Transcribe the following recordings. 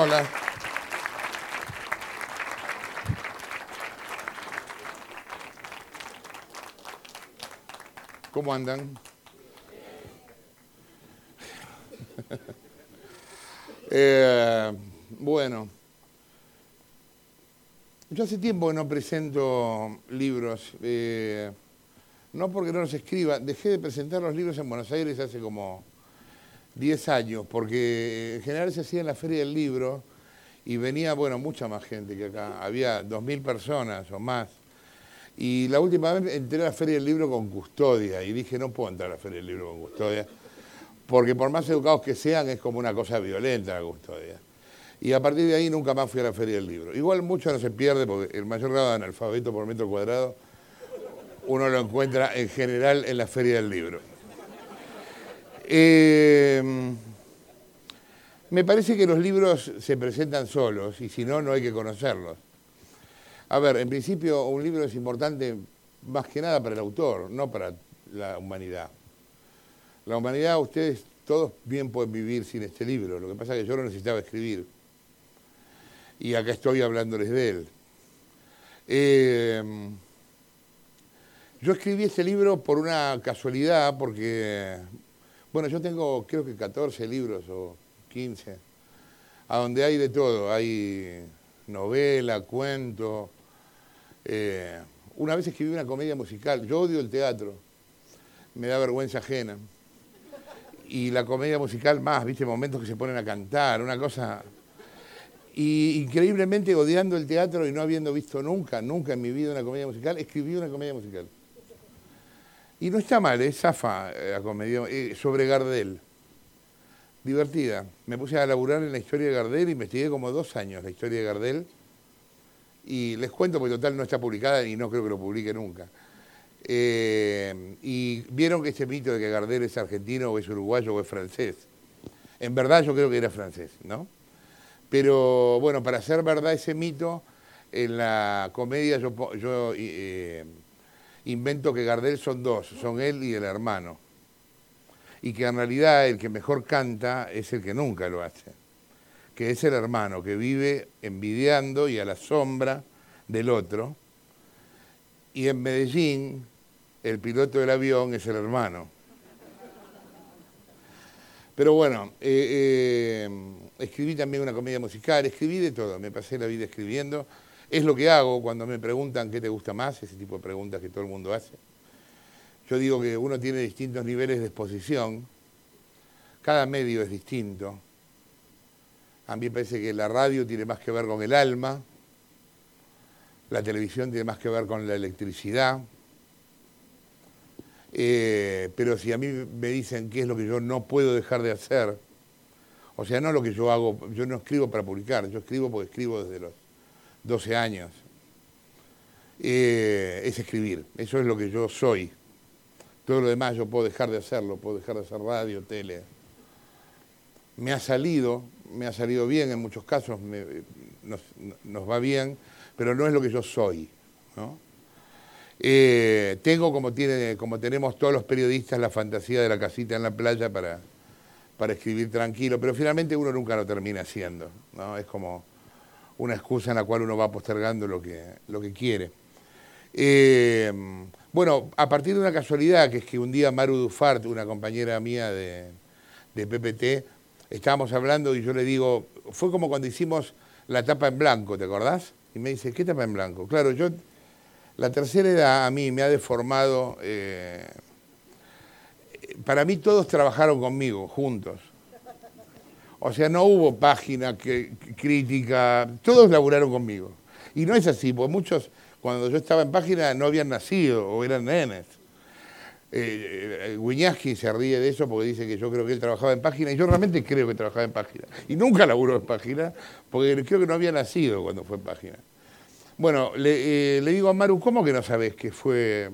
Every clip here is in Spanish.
Hola. ¿Cómo andan? Eh, bueno, yo hace tiempo que no presento libros, eh, no porque no los escriba, dejé de presentar los libros en Buenos Aires hace como 10 años, porque en general se hacía en la Feria del Libro y venía, bueno, mucha más gente que acá, había 2.000 personas o más. Y la última vez entré a la Feria del Libro con custodia y dije, no puedo entrar a la Feria del Libro con custodia, porque por más educados que sean es como una cosa violenta la custodia. Y a partir de ahí nunca más fui a la Feria del Libro. Igual mucho no se pierde porque el mayor grado de analfabeto por metro cuadrado uno lo encuentra en general en la Feria del Libro. Eh, me parece que los libros se presentan solos y si no, no hay que conocerlos. A ver, en principio un libro es importante más que nada para el autor, no para la humanidad. La humanidad, ustedes todos bien pueden vivir sin este libro, lo que pasa es que yo lo necesitaba escribir. Y acá estoy hablándoles de él. Eh, yo escribí este libro por una casualidad, porque, bueno, yo tengo creo que 14 libros o 15, a donde hay de todo, hay novela, cuento, eh, una vez escribí una comedia musical. Yo odio el teatro. Me da vergüenza ajena. Y la comedia musical más, viste, momentos que se ponen a cantar, una cosa... Y increíblemente odiando el teatro y no habiendo visto nunca, nunca en mi vida una comedia musical, escribí una comedia musical. Y no está mal, es zafa eh, la comedia, eh, sobre Gardel. Divertida. Me puse a laburar en la historia de Gardel, investigué como dos años la historia de Gardel y les cuento, porque total no está publicada y no creo que lo publique nunca. Eh, y vieron que ese mito de que Gardel es argentino o es uruguayo o es francés. En verdad yo creo que era francés, ¿no? Pero bueno, para hacer verdad ese mito, en la comedia yo, invento que Gardel son dos, son él y el hermano. Y que en realidad el que mejor canta es el que nunca lo hace que es el hermano que vive envidiando y a la sombra del otro. Y en Medellín, el piloto del avión es el hermano. Pero bueno, eh, eh, escribí también una comedia musical, escribí de todo, me pasé la vida escribiendo. Es lo que hago cuando me preguntan qué te gusta más, ese tipo de preguntas que todo el mundo hace. Yo digo que uno tiene distintos niveles de exposición, cada medio es distinto. A mí me parece que la radio tiene más que ver con el alma, la televisión tiene más que ver con la electricidad. Eh, pero si a mí me dicen qué es lo que yo no puedo dejar de hacer, o sea, no lo que yo hago, yo no escribo para publicar, yo escribo porque escribo desde los 12 años, eh, es escribir, eso es lo que yo soy. Todo lo demás yo puedo dejar de hacerlo, puedo dejar de hacer radio, tele. Me ha salido, me ha salido bien en muchos casos, nos, va bien, pero no es lo que yo soy. Eh, tengo, como, tiene, como tenemos todos los periodistas, la fantasía de la casita en la playa para, para escribir tranquilo, pero finalmente uno nunca lo termina haciendo. ¿no? Es como una excusa en la cual uno va postergando lo que, lo que quiere. Eh, bueno, a partir de una casualidad, que es que un día Maru Dufart, una compañera mía de, de PPT, estábamos hablando y yo le digo, fue como cuando hicimos la tapa en blanco, ¿te acordás? Y me dice, ¿qué tapa en blanco? Claro, yo, la tercera edad a mí me ha deformado, eh, para mí todos trabajaron conmigo, juntos. O sea, no hubo página que, crítica, todos laburaron conmigo. Y no es así, porque muchos, cuando yo estaba en página, no habían nacido o eran nenes. Eh, eh se ríe de eso porque dice que yo creo que él trabajaba en página y yo realmente creo que trabajaba en página. Y nunca laburó en página porque creo que no había nacido cuando fue en página. Bueno, le, eh, le digo a Maru, ¿cómo que no sabes que fue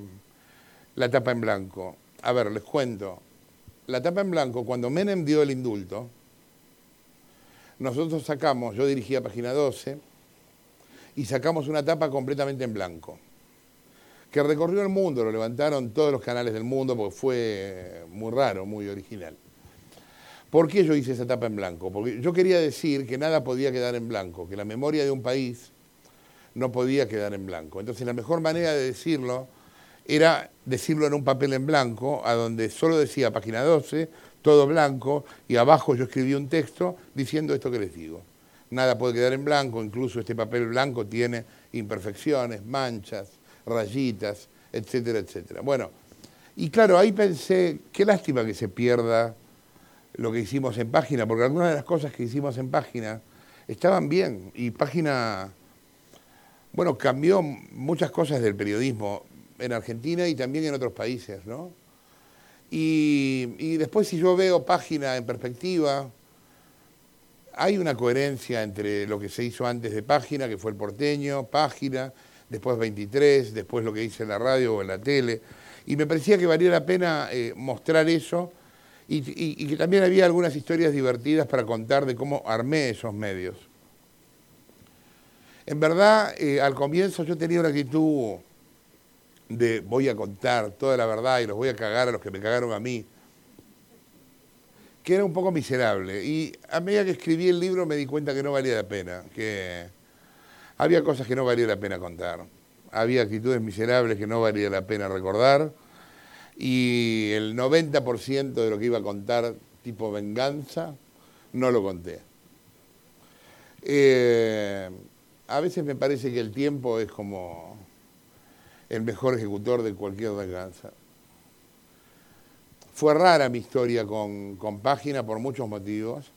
la tapa en blanco? A ver, les cuento. La tapa en blanco, cuando Menem dio el indulto, nosotros sacamos, yo dirigía página 12, y sacamos una tapa completamente en blanco que recorrió el mundo, lo levantaron todos los canales del mundo porque fue muy raro, muy original. ¿Por qué yo hice esa tapa en blanco? Porque yo quería decir que nada podía quedar en blanco, que la memoria de un país no podía quedar en blanco. Entonces la mejor manera de decirlo era decirlo en un papel en blanco, a donde solo decía página 12, todo blanco, y abajo yo escribí un texto diciendo esto que les digo. Nada puede quedar en blanco, incluso este papel blanco tiene imperfecciones, manchas, rayitas, etcétera, etcétera. Bueno, y claro, ahí pensé, qué lástima que se pierda lo que hicimos en página, porque algunas de las cosas que hicimos en página estaban bien, y página, bueno, cambió muchas cosas del periodismo en Argentina y también en otros países, ¿no? Y, después si yo veo página en perspectiva, hay una coherencia entre lo que se hizo antes de página, que fue el porteño, página, después 23, después lo que hice en la radio o en la tele. Y me parecía que valía la pena eh, mostrar eso y, que también había algunas historias divertidas para contar de cómo armé esos medios. En verdad, eh, al comienzo yo tenía una actitud de voy a contar toda la verdad y los voy a cagar a los que me cagaron a mí que era un poco miserable. Y a medida que escribí el libro me di cuenta que no valía la pena, que había cosas que no valía la pena contar. Había actitudes miserables que no valía la pena recordar. Y el 90% de lo que iba a contar tipo venganza, no lo conté. Eh, a veces me parece que el tiempo es como el mejor ejecutor de cualquier venganza. Fue rara mi historia con, Página por muchos motivos.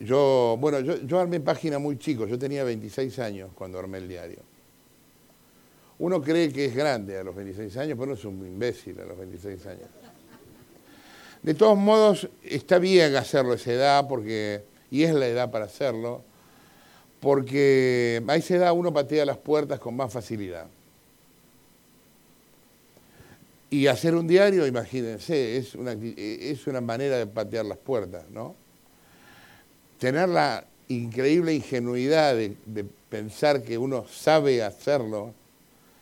Yo, bueno, yo, armé Página muy chico, yo tenía 26 años cuando armé el diario. Uno cree que es grande a los 26 años, pero no es un imbécil a los 26 años. De todos modos, está bien hacerlo a esa edad, porque, y es la edad para hacerlo, porque a esa edad uno patea las puertas con más facilidad. Y hacer un diario, imagínense, es una, es una manera de patear las puertas, ¿no? Tener la increíble ingenuidad de, pensar que uno sabe hacerlo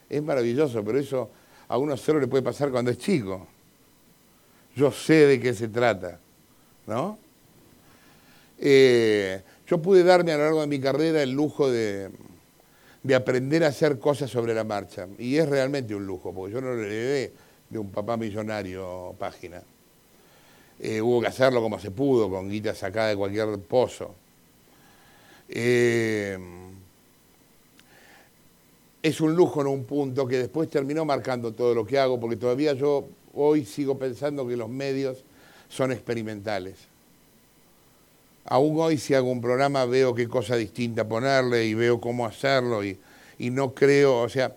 es maravilloso, pero eso a uno solo le puede pasar cuando es chico. Yo sé de qué se trata, ¿no? Eh, yo pude darme a lo largo de mi carrera el lujo de, de aprender a hacer cosas sobre la marcha. Y es realmente un lujo, porque yo no le heredé de un papá millonario página. Eh, hubo que hacerlo como se pudo, con guita sacada de cualquier pozo. Eh, es un lujo en un punto que después terminó marcando todo lo que hago, porque todavía yo hoy sigo pensando que los medios son experimentales. Aún hoy si hago un programa veo qué cosa distinta ponerle y veo cómo hacerlo y, y no creo, o sea,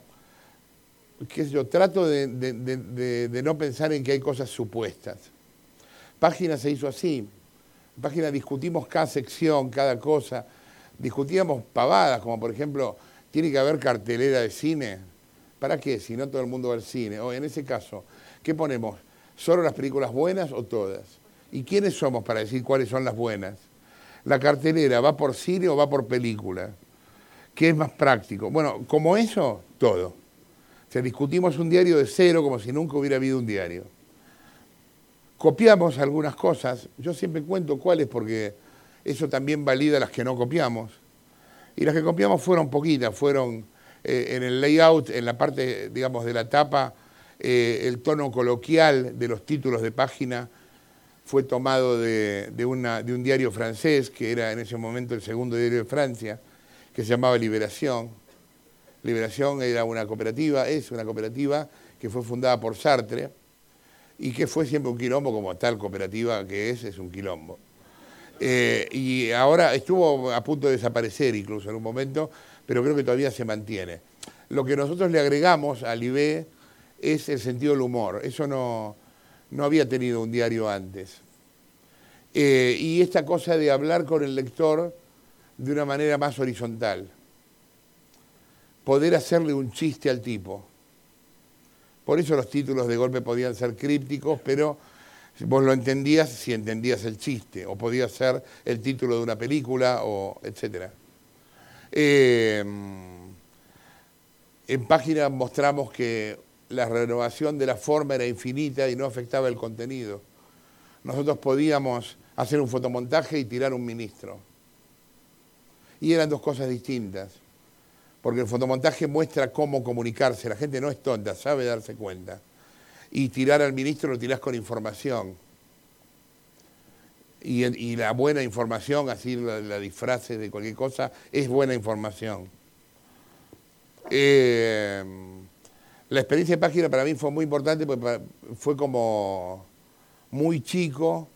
que yo trato de, no pensar en que hay cosas supuestas. Página se hizo así. Página discutimos cada sección, cada cosa. Discutíamos pavadas, como por ejemplo, tiene que haber cartelera de cine. ¿Para qué? Si no todo el mundo va al cine. O en ese caso, ¿qué ponemos? ¿Solo las películas buenas o todas? ¿Y quiénes somos para decir cuáles son las buenas? ¿La cartelera va por cine o va por película? ¿Qué es más práctico? Bueno, como eso, todo. Sea, discutimos un diario de cero como si nunca hubiera habido un diario. Copiamos algunas cosas, yo siempre cuento cuáles porque eso también valida las que no copiamos. Y las que copiamos fueron poquitas, fueron eh, en el layout, en la parte, digamos, de la tapa, eh, el tono coloquial de los títulos de página fue tomado de, de un diario francés, que era en ese momento el segundo diario de Francia, que se llamaba Liberación Liberación era una cooperativa, es una cooperativa que fue fundada por Sartre y que fue siempre un quilombo como tal cooperativa que es, es un quilombo. Eh, y ahora estuvo a punto de desaparecer incluso en un momento, pero creo que todavía se mantiene. Lo que nosotros le agregamos al IB es el sentido del humor. Eso no, no había tenido un diario antes. Eh, y esta cosa de hablar con el lector de una manera más horizontal poder hacerle un chiste al tipo. Por eso los títulos de golpe podían ser crípticos, pero vos lo entendías si entendías el chiste, o podía ser el título de una película, o etc. Em, en página mostramos que la renovación de la forma era infinita y no afectaba el contenido. Nosotros podíamos hacer un fotomontaje y tirar un ministro. Y eran dos cosas distintas, porque el fotomontaje muestra cómo comunicarse, la gente no es tonta, sabe darse cuenta. Y tirar al ministro lo tirás con información. Y, la buena información, así la, la disfrace de cualquier cosa, es buena información. Eh, la experiencia de página para mí fue muy importante porque fue como muy chico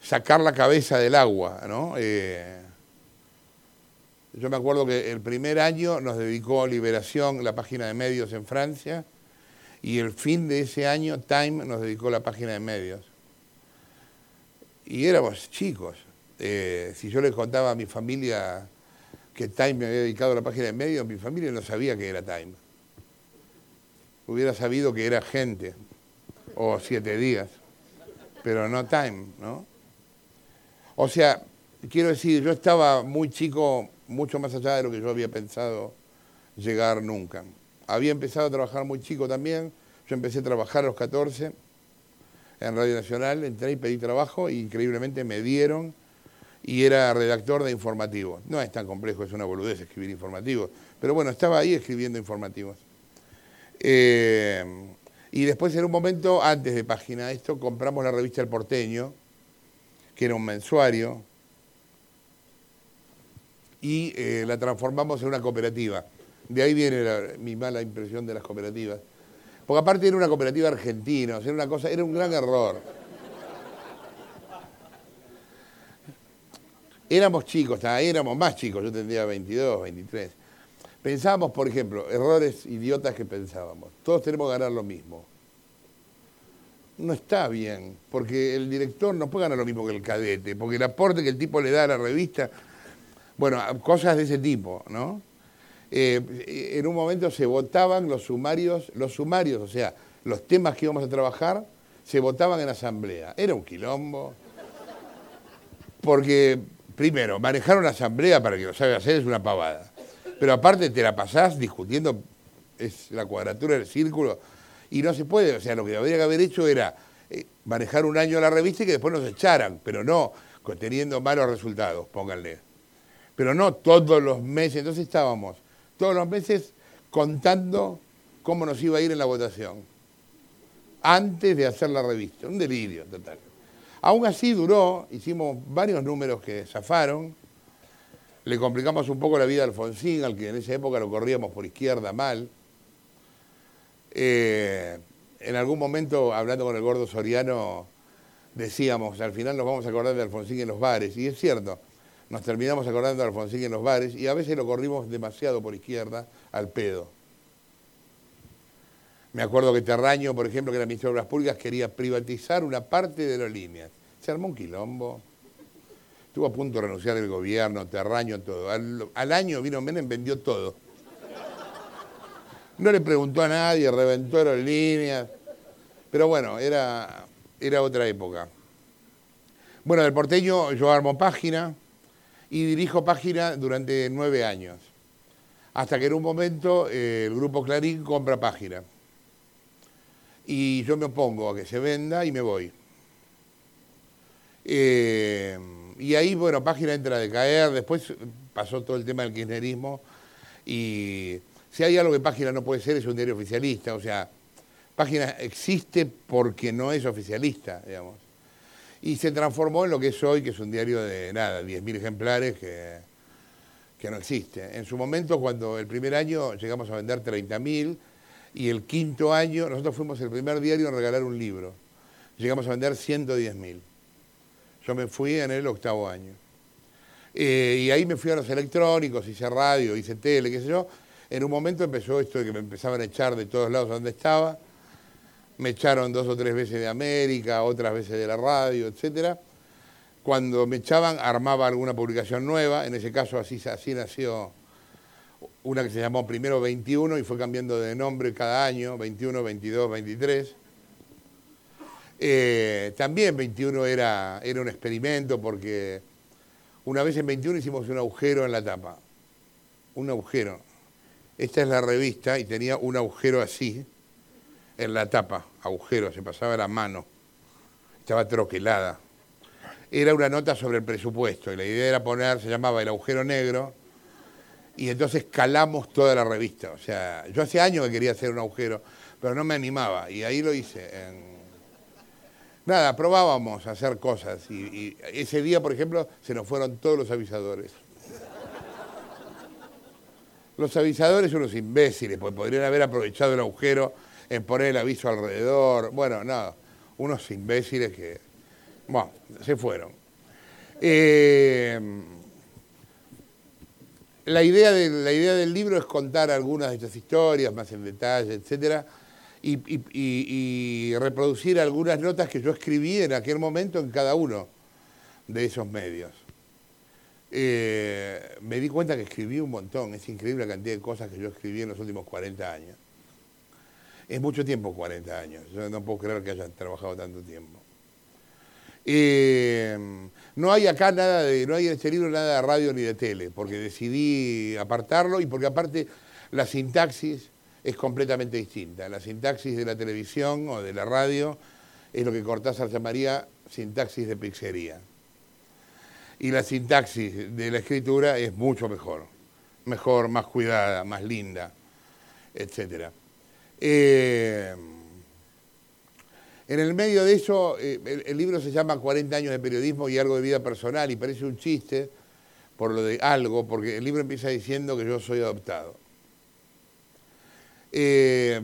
sacar la cabeza del agua, ¿no? Eh, yo me acuerdo que el primer año nos dedicó Liberación, la página de medios en Francia, y el fin de ese año Time nos dedicó la página de medios. Y éramos chicos. Eh, si yo les contaba a mi familia que Time me había dedicado a la página de medios, mi familia no sabía que era Time. Hubiera sabido que era gente, o siete días, pero no Time, ¿no? O sea, quiero decir, yo estaba muy chico, mucho más allá de lo que yo había pensado llegar nunca. Había empezado a trabajar muy chico también, yo empecé a trabajar a los 14 en Radio Nacional, entré y pedí trabajo y increíblemente me dieron y era redactor de informativos. No es tan complejo, es una boludez escribir informativos, pero bueno, estaba ahí escribiendo informativos. Eh, y después en un momento, antes de Página Esto, compramos la revista El Porteño, que era un mensuario, y eh, la transformamos en una cooperativa. De ahí viene mi mala impresión de las cooperativas. Porque aparte era una cooperativa argentina, era una cosa, era un gran error. Éramos chicos, éramos más chicos, yo tendría 22, 23. Pensábamos, por ejemplo, errores idiotas que pensábamos. Todos tenemos que ganar lo mismo. No está bien, porque el director no puede ganar lo mismo que el cadete, porque el aporte que el tipo le da a la revista, bueno, cosas de ese tipo, ¿no? Eh, en un momento se votaban los sumarios, los sumarios, o sea, los temas que íbamos a trabajar, se votaban en asamblea. Era un quilombo. Porque primero, manejar una asamblea para que lo sabe hacer es una pavada. Pero aparte te la pasás discutiendo, es la cuadratura del círculo, y no se puede. O sea, lo que habría que haber hecho era eh, manejar un año la revista y que después nos echaran, pero no teniendo malos resultados, pónganle. Pero no todos los meses. Entonces estábamos todos los meses contando cómo nos iba a ir en la votación, antes de hacer la revista. Un delirio total. Aún así duró, hicimos varios números que zafaron, le complicamos un poco la vida a Alfonsín, al que en esa época lo corríamos por izquierda mal. Eh, en algún momento, hablando con el gordo Soriano, decíamos, al final nos vamos a acordar de Alfonsín en los bares, y es cierto, nos terminamos acordando de Alfonsín en los bares, y a veces lo corrimos demasiado por izquierda, al pedo. Me acuerdo que Terraño, por ejemplo, que era ministro de Obras Públicas, quería privatizar una parte de las líneas. Se armó un quilombo. Estuvo a punto de renunciar el gobierno, Terraño, todo. Al, año vino Menem, vendió todo. No le preguntó a nadie, reventó las líneas. Pero bueno, era, era otra época. Bueno, del porteño yo armo página y dirijo página durante nueve años. Hasta que en un momento eh, el grupo Clarín compra página y yo me opongo a que se venda y me voy. Eh, y ahí, bueno, página entra a decaer, después pasó todo el tema del kirchnerismo y si hay algo que página no puede ser es un diario oficialista, o sea, página existe porque no es oficialista, digamos. Y se transformó en lo que es hoy, que es un diario de nada, 10.000 ejemplares que, que no existe. En su momento, cuando el primer año llegamos a vender 30.000, y el quinto año, nosotros fuimos el primer diario en regalar un libro. Llegamos a vender 110 mil. Yo me fui en el octavo año. Eh, y ahí me fui a los electrónicos, hice radio, hice tele, qué sé yo. En un momento empezó esto de que me empezaban a echar de todos lados donde estaba. Me echaron dos o tres veces de América, otras veces de la radio, etc. Cuando me echaban, armaba alguna publicación nueva. En ese caso, así, así nació una que se llamó primero 21 y fue cambiando de nombre cada año, 21, 22, 23. también 21 era, era un experimento porque una vez en 21 hicimos un agujero en la tapa. Un agujero. Esta es la revista y tenía un agujero así en la tapa. Agujero, se pasaba la mano. Estaba troquelada. era una nota sobre el presupuesto y la idea era poner, se llamaba El agujero negro, y entonces calamos toda la revista. O sea, yo hace años que quería hacer un agujero, pero no me animaba, y ahí lo hice. Nada, probábamos hacer cosas, y, ese día, por ejemplo, se nos fueron todos los avisadores. Los avisadores son unos imbéciles, porque podrían haber aprovechado el agujero en poner el aviso alrededor. Bueno, nada, unos imbéciles que, bueno, se fueron. Eh, la, idea de, la idea del libro es contar algunas de estas historias más en detalle, etcétera, y, reproducir algunas notas que yo escribí en aquel momento en cada uno de esos medios. Eh, me di cuenta que escribí un montón, es increíble la cantidad de cosas que yo escribí en los últimos 40 años. Es mucho tiempo 40 años, yo no puedo creer que haya trabajado tanto tiempo. Eh, no hay acá nada de, no hay en este libro nada de radio ni de tele, porque decidí apartarlo y porque aparte la sintaxis es completamente distinta. La sintaxis de la televisión o de la radio es lo que Cortázar llamaría sintaxis de pizzería. Y la sintaxis de la escritura es mucho mejor, mejor, más cuidada, más linda, etc. Eh, en el medio de eso, eh, el, libro se llama 40 años de periodismo y algo de vida personal y parece un chiste por lo de algo, porque el libro empieza diciendo que yo soy adoptado. Eh,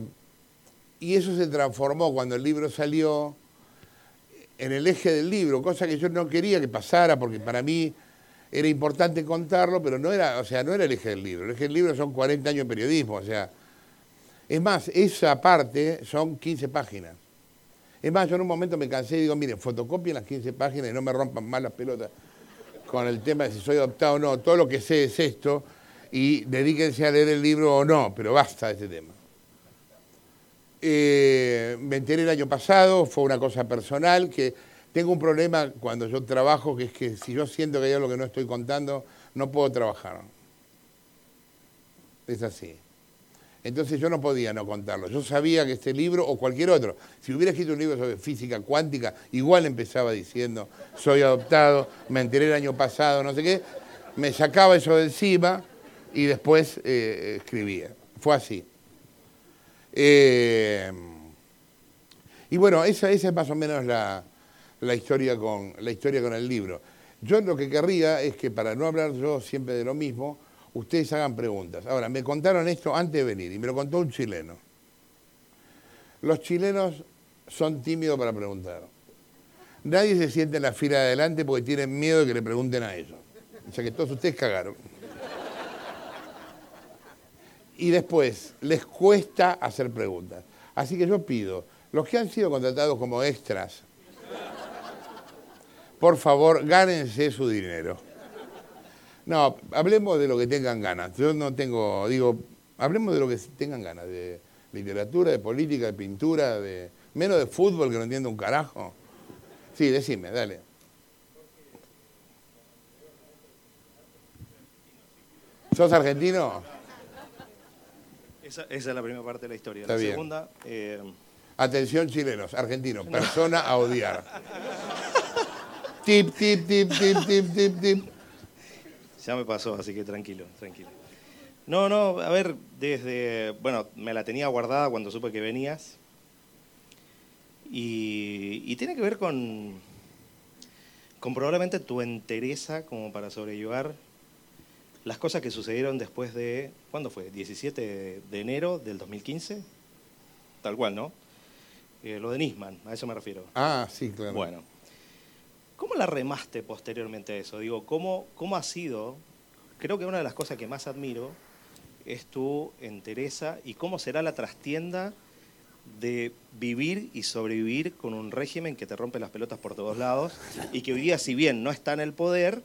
y eso se transformó cuando el libro salió en el eje del libro, cosa que yo no quería que pasara porque para mí era importante contarlo, pero no era, o sea, no era el eje del libro. El eje del libro son 40 años de periodismo, o sea, es más, esa parte son 15 páginas. Es más, yo en un momento me cansé y digo, miren, fotocopien las 15 páginas y no me rompan más las pelotas con el tema de si soy adoptado o no. Todo lo que sé es esto y dedíquense a leer el libro o no, pero basta de este tema. Eh, me enteré el año pasado, fue una cosa personal, que tengo un problema cuando yo trabajo, que es que si yo siento que hay algo que no estoy contando, no puedo trabajar. Es así. Entonces yo no podía no contarlo. Yo sabía que este libro o cualquier otro, si hubiera escrito un libro sobre física cuántica, igual empezaba diciendo, soy adoptado, me enteré el año pasado, no sé qué, me sacaba eso de encima y después eh, escribía. Fue así. Eh, y bueno, esa, es más o menos la, historia con, la historia con el libro. Yo lo que querría es que para no hablar yo siempre de lo mismo, ustedes hagan preguntas. Ahora, me contaron esto antes de venir y me lo contó un chileno. Los chilenos son tímidos para preguntar. Nadie se siente en la fila de adelante porque tienen miedo de que le pregunten a ellos. O sea que todos ustedes cagaron. Y después, les cuesta hacer preguntas. Así que yo pido, los que han sido contratados como extras, por favor, gánense su dinero. No, hablemos de lo que tengan ganas. Yo no tengo, digo, hablemos de lo que tengan ganas, de literatura, de política, de pintura, de menos de fútbol que no entiendo un carajo. Sí, decime, dale. ¿Sos argentino? Esa, es la primera parte de la historia. la segunda. Eh, Atención, chilenos, argentinos, persona a odiar. tip, tip, tip, tip, tip, tip, tip. Ya me pasó, así que tranquilo, tranquilo. No, no, a ver, desde. Bueno, me la tenía guardada cuando supe que venías. Y, tiene que ver con. con probablemente tu entereza como para sobrellevar las cosas que sucedieron después de. ¿Cuándo fue? ¿17 de enero del 2015? Tal cual, ¿no? Eh, lo de Nisman, a eso me refiero. Ah, sí, claro. Bueno, ¿Cómo la remaste posteriormente a eso? Digo, ¿cómo, ¿cómo ha sido? Creo que una de las cosas que más admiro es tu entereza y cómo será la trastienda de vivir y sobrevivir con un régimen que te rompe las pelotas por todos lados y que hoy día, si bien no está en el poder,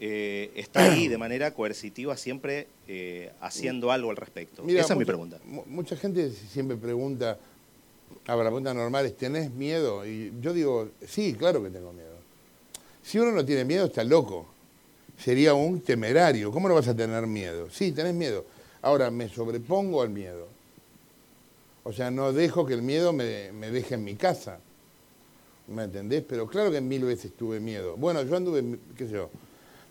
eh, está ahí de manera coercitiva siempre eh, haciendo algo al respecto. Esa es mi pregunta. Mucha gente siempre pregunta, a la pregunta normal es, ¿tenés miedo? Y yo digo, sí, claro que tengo miedo. Si uno no tiene miedo, está loco. Sería un temerario. ¿Cómo no vas a tener miedo? Sí, tenés miedo. Ahora, me sobrepongo al miedo. O sea, no dejo que el miedo me, deje en mi casa. ¿Me entendés? Pero claro que mil veces tuve miedo. Bueno, yo anduve, qué sé yo,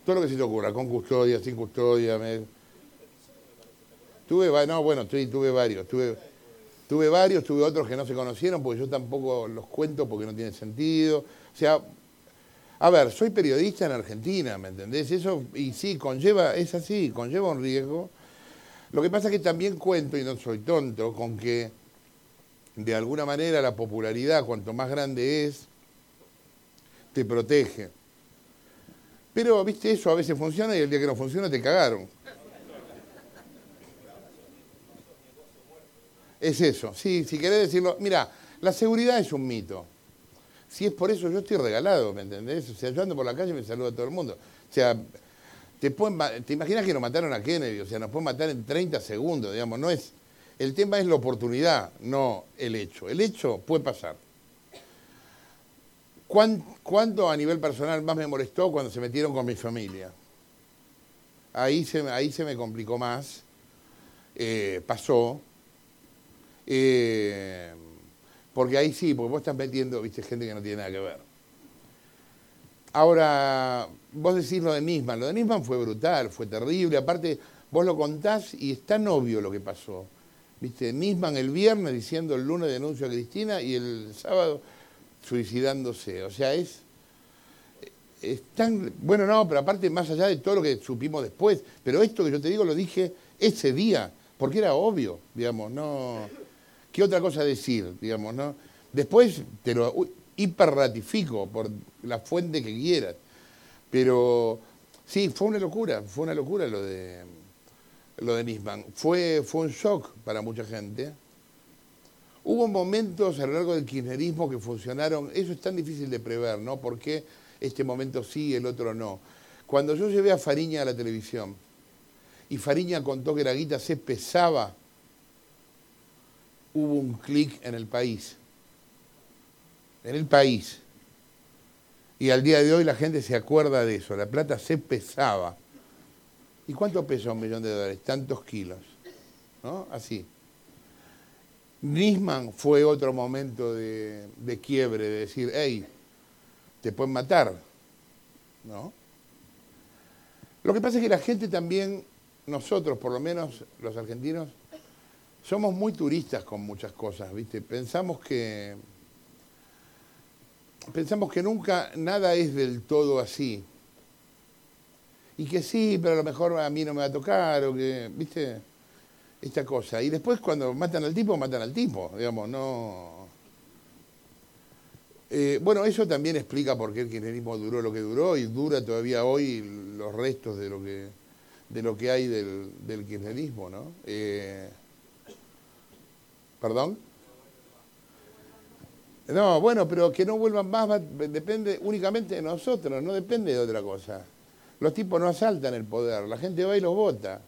todo lo que se te ocurra, con custodia, sin custodia. Me... Tuve, no, bueno, tuve varios. Tuve, tuve varios, tuve otros que no se conocieron porque yo tampoco los cuento porque no tiene sentido. O sea, a ver, soy periodista en Argentina, ¿me entendés? Eso, y sí, conlleva, es así, conlleva un riesgo. Lo que pasa es que también cuento, y no soy tonto, con que de alguna manera la popularidad, cuanto más grande es, te protege. Pero, viste, eso a veces funciona y el día que no funciona te cagaron. Es eso, sí, si querés decirlo. Mira, la seguridad es un mito. Si es por eso, yo estoy regalado, ¿me entendés? O sea, yo ando por la calle y me saluda todo el mundo. O sea, te, te imaginas que nos mataron a Kennedy, o sea, nos pueden matar en 30 segundos, digamos, no es el tema es la oportunidad, no el hecho. El hecho puede pasar. ¿Cuánto a nivel personal más me molestó cuando se metieron con mi familia? Ahí se, ahí se me complicó más. Eh, pasó. Eh, porque ahí sí, porque vos estás metiendo, viste, gente que no tiene nada que ver. Ahora, vos decís lo de Nisman. Lo de Nisman fue brutal, fue terrible. Aparte, vos lo contás y es tan obvio lo que pasó. Viste, Nisman el viernes diciendo el lunes denuncio a Cristina y el sábado suicidándose. O sea, es, es tan... Bueno, no, pero aparte más allá de todo lo que supimos después, pero esto que yo te digo lo dije ese día, porque era obvio, digamos, no... ¿Qué otra cosa decir, digamos, no? Después te lo hiperratifico por la fuente que quieras, pero sí, fue una locura, fue una locura lo de lo de Nisman. Fue, fue un shock para mucha gente. Hubo momentos a lo largo del kirchnerismo que funcionaron, eso es tan difícil de prever, ¿no? Porque este momento sí, el otro no. Cuando yo llevé a Fariña a la televisión y Fariña contó que la guita se pesaba, hubo un clic en el país. En el país. Y al día de hoy la gente se acuerda de eso, la plata se pesaba. ¿Y cuánto pesa un millón de dólares? Tantos kilos. ¿No? Así. Nisman fue otro momento de, quiebre, de decir, hey, te pueden matar. ¿No? Lo que pasa es que la gente también, nosotros, por lo menos los argentinos, somos muy turistas con muchas cosas, ¿viste? Pensamos que pensamos que nunca nada es del todo así y que sí, pero a lo mejor a mí no me va a tocar, o que, viste, esta cosa. Y después cuando matan al tipo, matan al tipo, digamos, no... Eh, bueno, eso también explica por qué el kirchnerismo duró lo que duró y dura todavía hoy los restos de lo que, de lo que hay del, del kirchnerismo, ¿no? Eh, ¿Perdón? No, bueno, pero que no vuelvan más depende únicamente de nosotros, no depende de otra cosa. Los tipos no asaltan el poder, la gente va y los vota.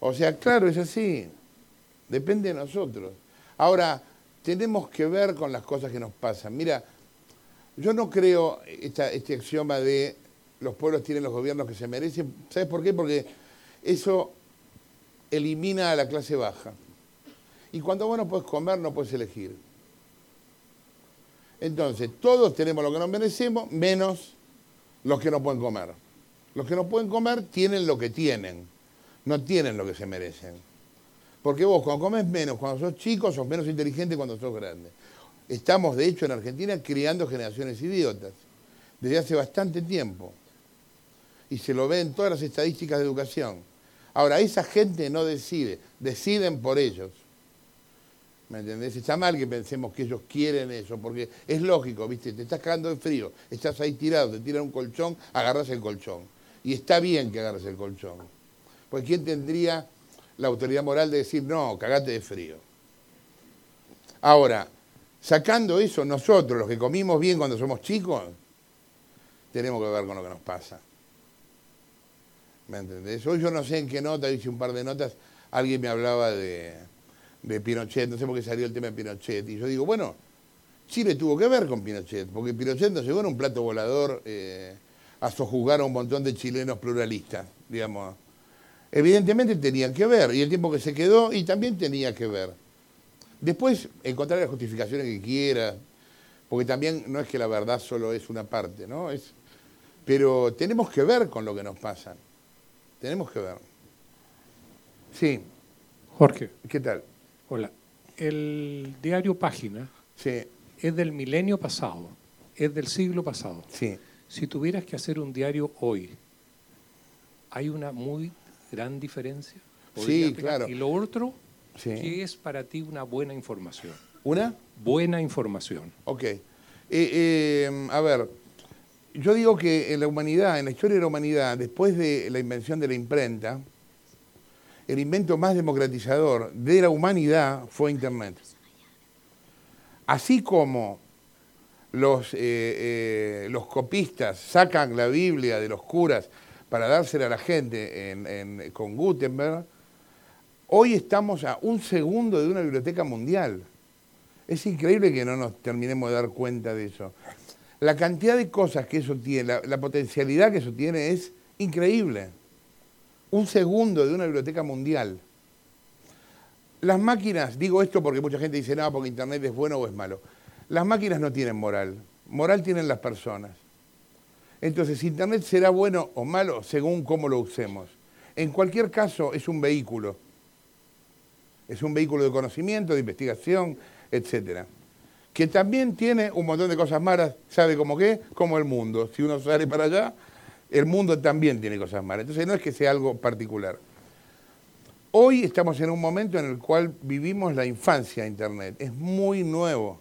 O sea, claro, es así. Depende de nosotros. Ahora, tenemos que ver con las cosas que nos pasan. Mira, yo no creo este axioma de los pueblos tienen los gobiernos que se merecen. ¿Sabes por qué? Porque eso elimina a la clase baja. Y cuando vos no puedes comer, no puedes elegir. Entonces, todos tenemos lo que nos merecemos, menos los que no pueden comer. Los que no pueden comer tienen lo que tienen, no tienen lo que se merecen. Porque vos cuando comes menos, cuando sos chico, sos menos inteligente cuando sos grande. Estamos, de hecho, en Argentina criando generaciones idiotas, desde hace bastante tiempo. Y se lo ve en todas las estadísticas de educación. Ahora, esa gente no decide, deciden por ellos. ¿Me entendés? Está mal que pensemos que ellos quieren eso, porque es lógico, ¿viste? Te estás cagando de frío, estás ahí tirado, te tiran un colchón, agarras el colchón. Y está bien que agarres el colchón. Porque ¿quién tendría la autoridad moral de decir, no, cagate de frío? Ahora, sacando eso, nosotros, los que comimos bien cuando somos chicos, tenemos que ver con lo que nos pasa. ¿Me entendés? Hoy yo no sé en qué nota, hice un par de notas, alguien me hablaba de, de Pinochet, no sé por qué salió el tema de Pinochet, y yo digo, bueno, Chile tuvo que ver con Pinochet, porque Pinochet no llegó en un plato volador eh, a sojuzgar a un montón de chilenos pluralistas, digamos. Evidentemente tenían que ver, y el tiempo que se quedó, y también tenía que ver. Después encontrar las justificaciones que quiera, porque también no es que la verdad solo es una parte, ¿no? Es, pero tenemos que ver con lo que nos pasa. Tenemos que ver. Sí. Jorge. ¿Qué tal? Hola. El diario Página Sí, es del milenio pasado, es del siglo pasado. sí. Si tuvieras que hacer un diario hoy, ¿hay una muy gran diferencia? Sí, claro. Y lo otro, Sí. ¿qué es para ti una buena información? ¿Una? Buena información. Ok. Eh, eh, a ver, yo digo que en la humanidad, en la historia de la humanidad, después de la invención de la imprenta, el invento más democratizador de la humanidad fue Internet. Así como los, eh, eh, los copistas sacan la Biblia de los curas para dársela a la gente en- con Gutenberg, hoy estamos a un segundo de una biblioteca mundial. Es increíble que no nos terminemos de dar cuenta de eso. La cantidad de cosas que eso tiene, la potencialidad que eso tiene es increíble. Un segundo de una biblioteca mundial. Las máquinas, digo esto porque mucha gente dice, no, porque Internet es bueno o es malo. Las máquinas no tienen moral. Moral tienen las personas. Entonces, Internet será bueno o malo según cómo lo usemos. En cualquier caso, es un vehículo. Es un vehículo de conocimiento, de investigación, etcétera. Que también tiene un montón de cosas malas, ¿sabe cómo qué? Como el mundo. Si uno sale para allá, el mundo también tiene cosas malas. Entonces no es que sea algo particular. Hoy estamos en un momento en el cual vivimos la infancia de Internet. Es muy nuevo.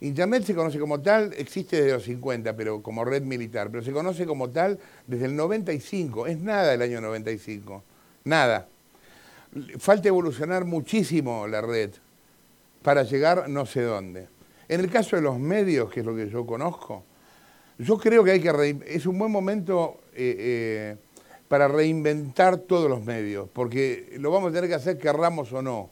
Internet se conoce como tal, existe desde los 50, pero como red militar, pero se conoce como tal desde el 95. Es nada el año 95. Nada. Falta evolucionar muchísimo la red para llegar no sé dónde. En el caso de los medios, que es lo que yo conozco, yo creo que hay que es un buen momento eh, eh, para reinventar todos los medios, porque lo vamos a tener que hacer querramos o no.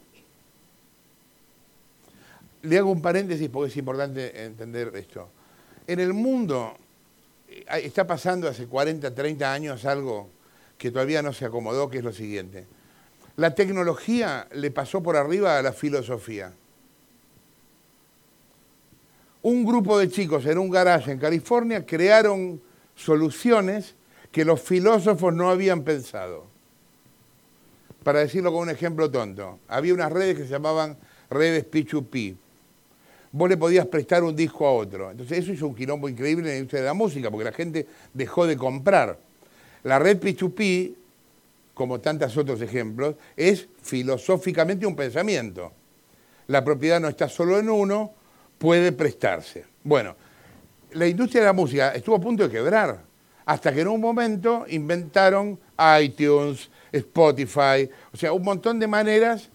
Le hago un paréntesis porque es importante entender esto. En el mundo eh, está pasando hace 40, 30 años algo que todavía no se acomodó, que es lo siguiente. La tecnología le pasó por arriba a la filosofía. Un grupo de chicos en un garaje en California crearon soluciones que los filósofos no habían pensado. Para decirlo con un ejemplo tonto, había unas redes que se llamaban redes P2P. Vos le podías prestar un disco a otro. Entonces eso hizo un quilombo increíble en la industria de la música, porque la gente dejó de comprar. La red P2P, como tantos otros ejemplos, es filosóficamente un pensamiento. La propiedad no está solo en uno, puede prestarse. Bueno, la industria de la música estuvo a punto de quebrar, hasta que en un momento inventaron iTunes, Spotify, o sea, un montón de maneras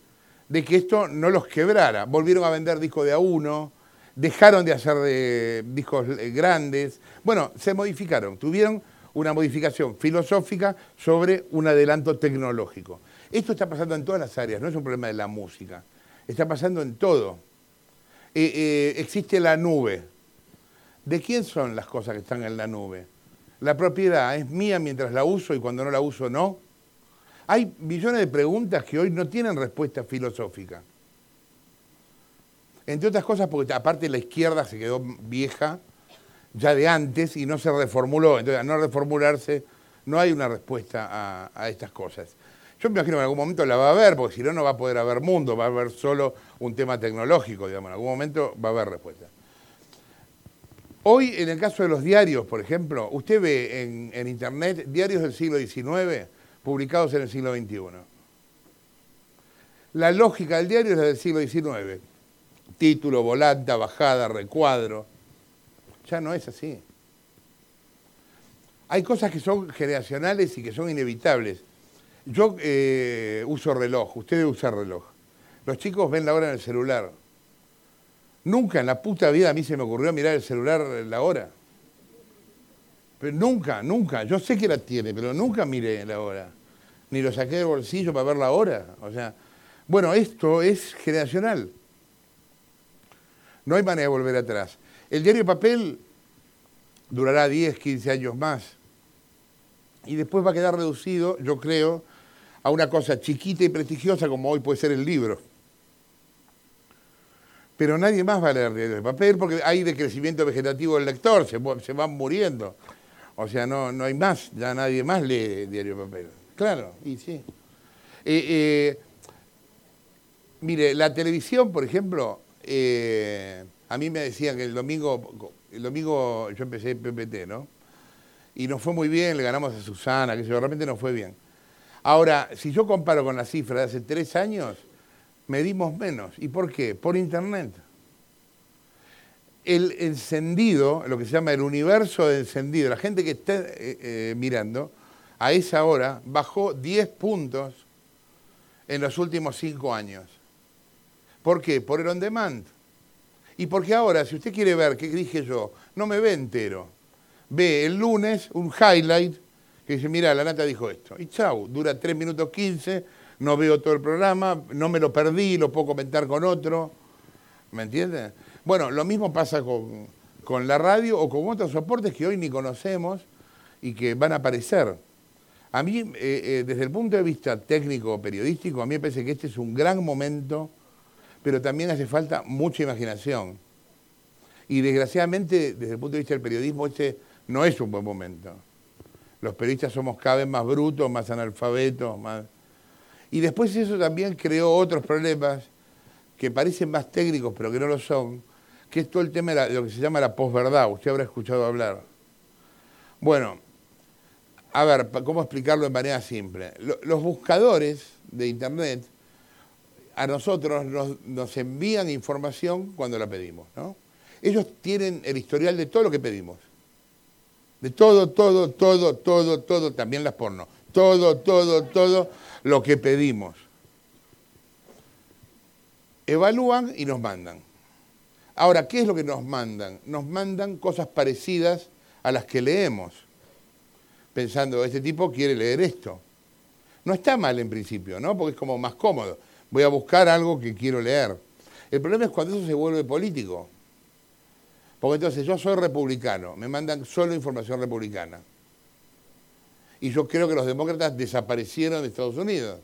de que esto no los quebrara. Volvieron a vender discos de a uno, dejaron de hacer de discos eh, grandes. Bueno, se modificaron, tuvieron una modificación filosófica sobre un adelanto tecnológico. Esto está pasando en todas las áreas, no es un problema de la música, está pasando en todo. Eh, eh, existe la nube. ¿De quién son las cosas que están en la nube? La propiedad es mía mientras la uso y cuando no la uso no. Hay millones de preguntas que hoy no tienen respuesta filosófica. Entre otras cosas porque aparte la izquierda se quedó vieja ya de antes y no se reformuló. Entonces, al no reformularse, no hay una respuesta a, a estas cosas. Yo me imagino que en algún momento la va a haber, porque si no, no va a poder haber mundo, va a haber solo un tema tecnológico, digamos. En algún momento va a haber respuesta. Hoy, en el caso de los diarios, por ejemplo, usted ve en, Internet diarios del siglo XIX publicados en el siglo XXI. La lógica del diario es la del siglo XIX. Título, volanta, bajada, recuadro. Ya no es así. Hay cosas que son generacionales y que son inevitables. Yo eh, uso reloj, usted debe usar reloj. Los chicos ven la hora en el celular. Nunca en la puta vida a mí se me ocurrió mirar el celular la hora. Pero nunca, nunca. Yo sé que la tiene, pero nunca miré la hora. Ni lo saqué del bolsillo para ver la hora. O sea, bueno, esto es generacional. No hay manera de volver atrás. El diario de papel durará 10, 15 años más. Y después va a quedar reducido, yo creo, a una cosa chiquita y prestigiosa como hoy puede ser el libro. Pero nadie más va a leer diario de papel porque hay decrecimiento vegetativo del lector, se, se van muriendo. O sea, no, no hay más, ya nadie más lee diario de papel. Claro, y sí. Eh, eh, mire, la televisión, por ejemplo, eh, a mí me decían que el domingo, el domingo yo empecé PPT, ¿no? Y nos fue muy bien, le ganamos a Susana, que realmente nos fue bien. Ahora, si yo comparo con la cifra de hace tres años, medimos menos. ¿Y por qué? Por Internet. El encendido, lo que se llama el universo de encendido, la gente que está mirando, a esa hora bajó 10 puntos en los últimos cinco años. ¿Por qué? Por el on demand. Y porque ahora, si usted quiere ver qué dije yo, no me ve entero. Ve el lunes un highlight que dice, mira, la nata dijo esto. Y chau, dura 3 minutos 15, no veo todo el programa, no me lo perdí, lo puedo comentar con otro. ¿Me entiende? Bueno, lo mismo pasa con, con la radio o con otros soportes que hoy ni conocemos y que van a aparecer. A mí, eh, eh, desde el punto de vista técnico periodístico, a mí me parece que este es un gran momento, pero también hace falta mucha imaginación. Y desgraciadamente, desde el punto de vista del periodismo, este no es un buen momento. Los periodistas somos cada vez más brutos, más analfabetos, más... Y después eso también creó otros problemas que parecen más técnicos, pero que no lo son, que es todo el tema de, lo que se llama la posverdad. Usted habrá escuchado hablar. Bueno, a ver, ¿cómo explicarlo de manera simple? Los buscadores de Internet a nosotros nos, envían información cuando la pedimos, ¿no? Ellos tienen el historial de todo lo que pedimos. De todo, todo, todo, todo, todo, también las porno. Todo, todo, todo lo que pedimos. Evalúan y nos mandan. Ahora, ¿qué es lo que nos mandan? Nos mandan cosas parecidas a las que leemos pensando, este tipo quiere leer esto. No está mal en principio, ¿no? Porque es como más cómodo. Voy a buscar algo que quiero leer. El problema es cuando eso se vuelve político. Porque entonces yo soy republicano, me mandan solo información republicana. Y yo creo que los demócratas desaparecieron de Estados Unidos.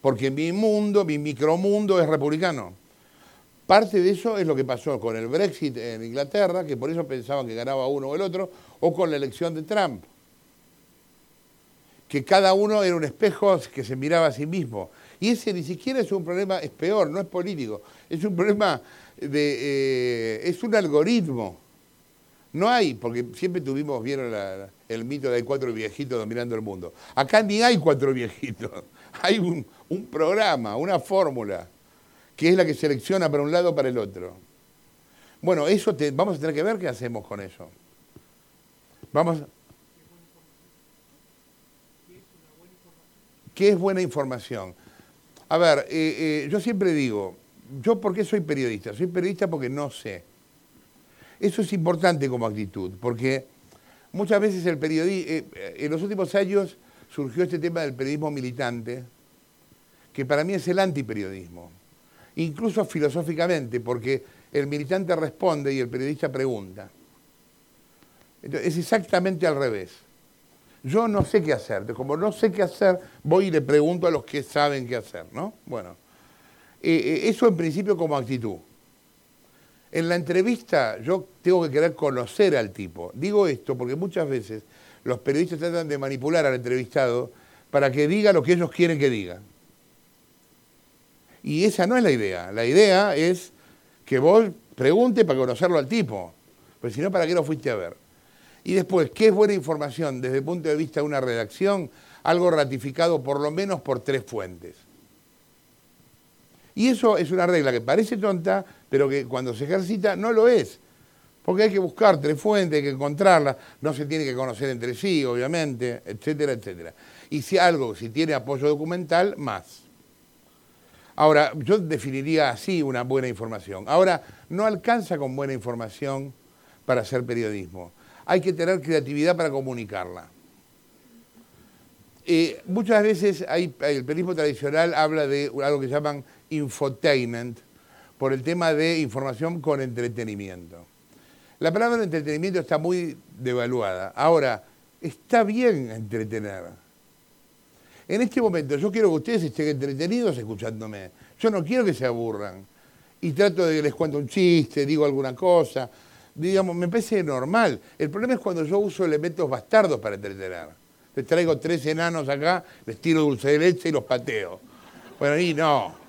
Porque mi mundo, mi micromundo es republicano. Parte de eso es lo que pasó con el Brexit en Inglaterra, que por eso pensaban que ganaba uno o el otro, o con la elección de Trump. Que cada uno era un espejo que se miraba a sí mismo. Y ese ni siquiera es un problema, es peor, no es político, es un problema Eh, es un algoritmo. No hay, porque siempre tuvimos, vieron el mito de cuatro viejitos dominando el mundo. Acá ni hay cuatro viejitos, hay un, un programa, una fórmula que es la que selecciona para un lado o para el otro. Bueno, eso vamos a tener que ver qué hacemos con eso. Vamos. ¿Qué es buena información? A ver, eh, eh, yo siempre digo, ¿yo por qué soy periodista? Soy periodista porque no sé. Eso es importante como actitud, porque muchas veces el periodismo, eh, en los últimos años surgió este tema del periodismo militante, que para mí es el antiperiodismo incluso filosóficamente, porque el militante responde y el periodista pregunta. es exactamente al revés. Yo no sé qué hacer, como no sé qué hacer, voy y le pregunto a los que saben qué hacer, ¿no? Bueno, eh, eh, eso en principio como actitud. En la entrevista yo tengo que querer conocer al tipo. Digo esto porque muchas veces los periodistas tratan de manipular al entrevistado para que diga lo que ellos quieren que diga. Y esa no es la idea. La idea es que vos pregunte para conocerlo al tipo. Pues si no, ¿para qué lo fuiste a ver? Y después, ¿qué es buena información desde el punto de vista de una redacción? Algo ratificado por lo menos por tres fuentes. Y eso es una regla que parece tonta, pero que cuando se ejercita no lo es. Porque hay que buscar tres fuentes, hay que encontrarlas, no se tiene que conocer entre sí, obviamente, etcétera, etcétera. Y si algo, si tiene apoyo documental, más. Ahora, yo definiría así una buena información. Ahora, no alcanza con buena información para hacer periodismo. Hay que tener creatividad para comunicarla. Eh, muchas veces el periodismo tradicional habla de algo que llaman infotainment, por el tema de información con entretenimiento. La palabra entretenimiento está muy devaluada. Ahora, está bien entretener en este momento yo quiero que ustedes estén entretenidos escuchándome. Yo no quiero que se aburran. Y trato de que les cuento un chiste, digo alguna cosa. Digamos, me parece normal. El problema es cuando yo uso elementos bastardos para entretener. Les traigo tres enanos acá, les tiro dulce de leche y los pateo. Bueno, ahí no.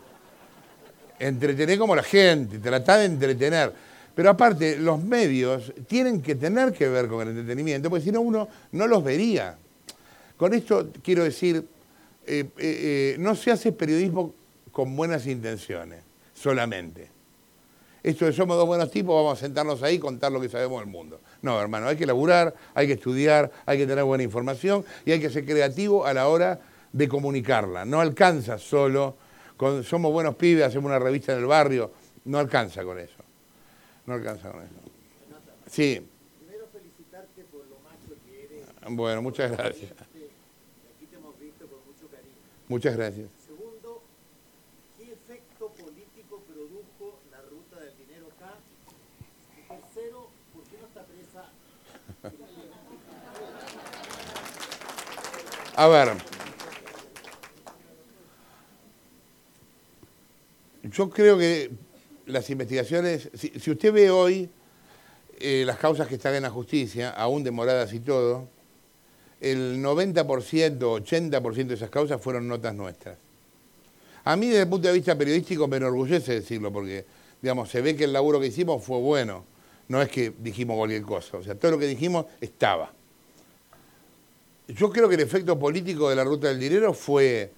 Entretener como la gente, tratar de entretener. Pero aparte, los medios tienen que tener que ver con el entretenimiento, porque si no uno no los vería. Con esto quiero decir, eh, eh, eh, no se hace periodismo con buenas intenciones, solamente. Esto de somos dos buenos tipos, vamos a sentarnos ahí y contar lo que sabemos del mundo. No, hermano, hay que laburar, hay que estudiar, hay que tener buena información y hay que ser creativo a la hora de comunicarla. No alcanza solo con somos buenos pibes, hacemos una revista en el barrio, no alcanza con eso. No alcanza con eso. Sí. Primero felicitarte por lo macho que eres. Bueno, muchas gracias. Muchas gracias. Segundo, ¿qué efecto político produjo la ruta del dinero acá? Y tercero, ¿por qué no está presa? A ver. Yo creo que las investigaciones, si, usted ve hoy eh, las causas que están en la justicia, aún demoradas y todo, el 90%, 80% de esas causas fueron notas nuestras. A mí desde el punto de vista periodístico me enorgullece decirlo porque, digamos, se ve que el laburo que hicimos fue bueno. No es que dijimos cualquier cosa, o sea, todo lo que dijimos estaba. Yo creo que el efecto político de la ruta del dinero fue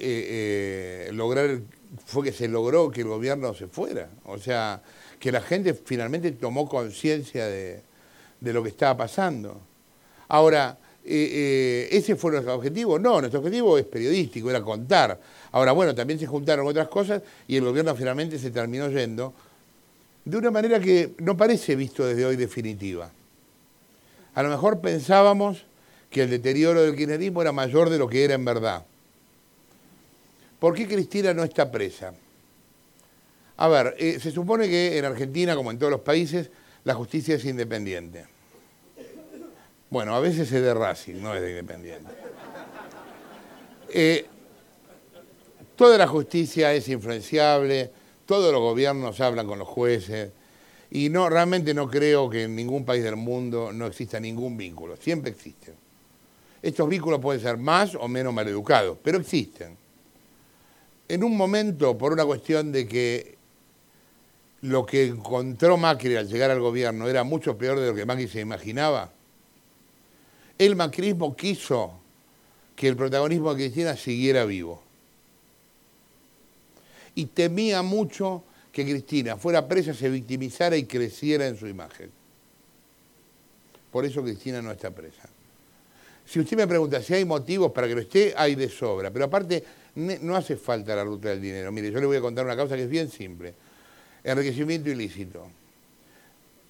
eh, eh, lograr, fue que se logró que el gobierno se fuera. O sea, que la gente finalmente tomó conciencia de lo que estaba pasando. Ahora, eh, eh, ¿ese fue nuestro objetivo? No, nuestro objetivo es periodístico, era contar. Ahora, bueno, también se juntaron otras cosas y el gobierno finalmente se terminó yendo de una manera que no parece visto desde hoy definitiva. A lo mejor pensábamos que el deterioro del kirchnerismo era mayor de lo que era en verdad. ¿Por qué Cristina no está presa? A ver, eh, se supone que en Argentina, como en todos los países, la justicia es independiente. Bueno, a veces es de Racing, no es de Independiente. Eh, toda la justicia es influenciable, todos los gobiernos hablan con los jueces y no realmente no creo que en ningún país del mundo no exista ningún vínculo, siempre existen. Estos vínculos pueden ser más o menos maleducados, pero existen. En un momento, por una cuestión de que lo que encontró Macri al llegar al gobierno era mucho peor de lo que Macri se imaginaba, el macrismo quiso que el protagonismo de Cristina siguiera vivo. Y temía mucho que Cristina fuera presa, se victimizara y creciera en su imagen. Por eso Cristina no está presa. Si usted me pregunta si hay motivos para que lo esté, hay de sobra. Pero aparte, no hace falta la ruta del dinero. Mire, yo le voy a contar una causa que es bien simple. Enriquecimiento ilícito.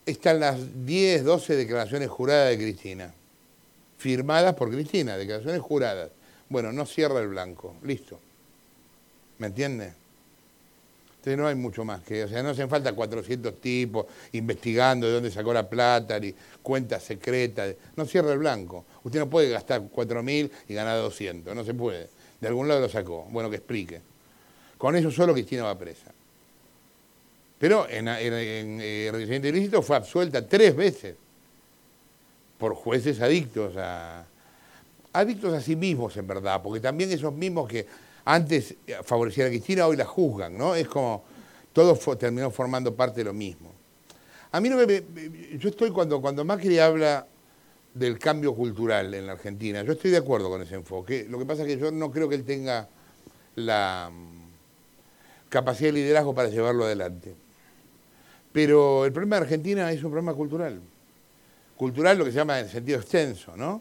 Están las 10, 12 declaraciones juradas de Cristina firmadas por Cristina, declaraciones juradas. Bueno, no cierra el blanco, listo. ¿Me entiende? Entonces no hay mucho más que, o sea, no hacen falta 400 tipos investigando de dónde sacó la plata, ni cuentas secretas. No cierra el blanco. Usted no puede gastar 4.000 y ganar 200, no se puede. De algún lado lo sacó. Bueno, que explique. Con eso solo Cristina va presa. Pero en, en, en, ilícito fue absuelta tres veces por jueces adictos a, adictos a sí mismos en verdad, porque también esos mismos que antes favorecían a Cristina hoy la juzgan, ¿no? Es como todo terminó formando parte de lo mismo. A mí no me, yo estoy cuando, cuando Macri habla del cambio cultural en la Argentina, yo estoy de acuerdo con ese enfoque. Lo que pasa es que yo no creo que él tenga la mm, capacidad de liderazgo para llevarlo adelante. Pero el problema de Argentina es un problema cultural cultural, lo que se llama en sentido extenso, ¿no?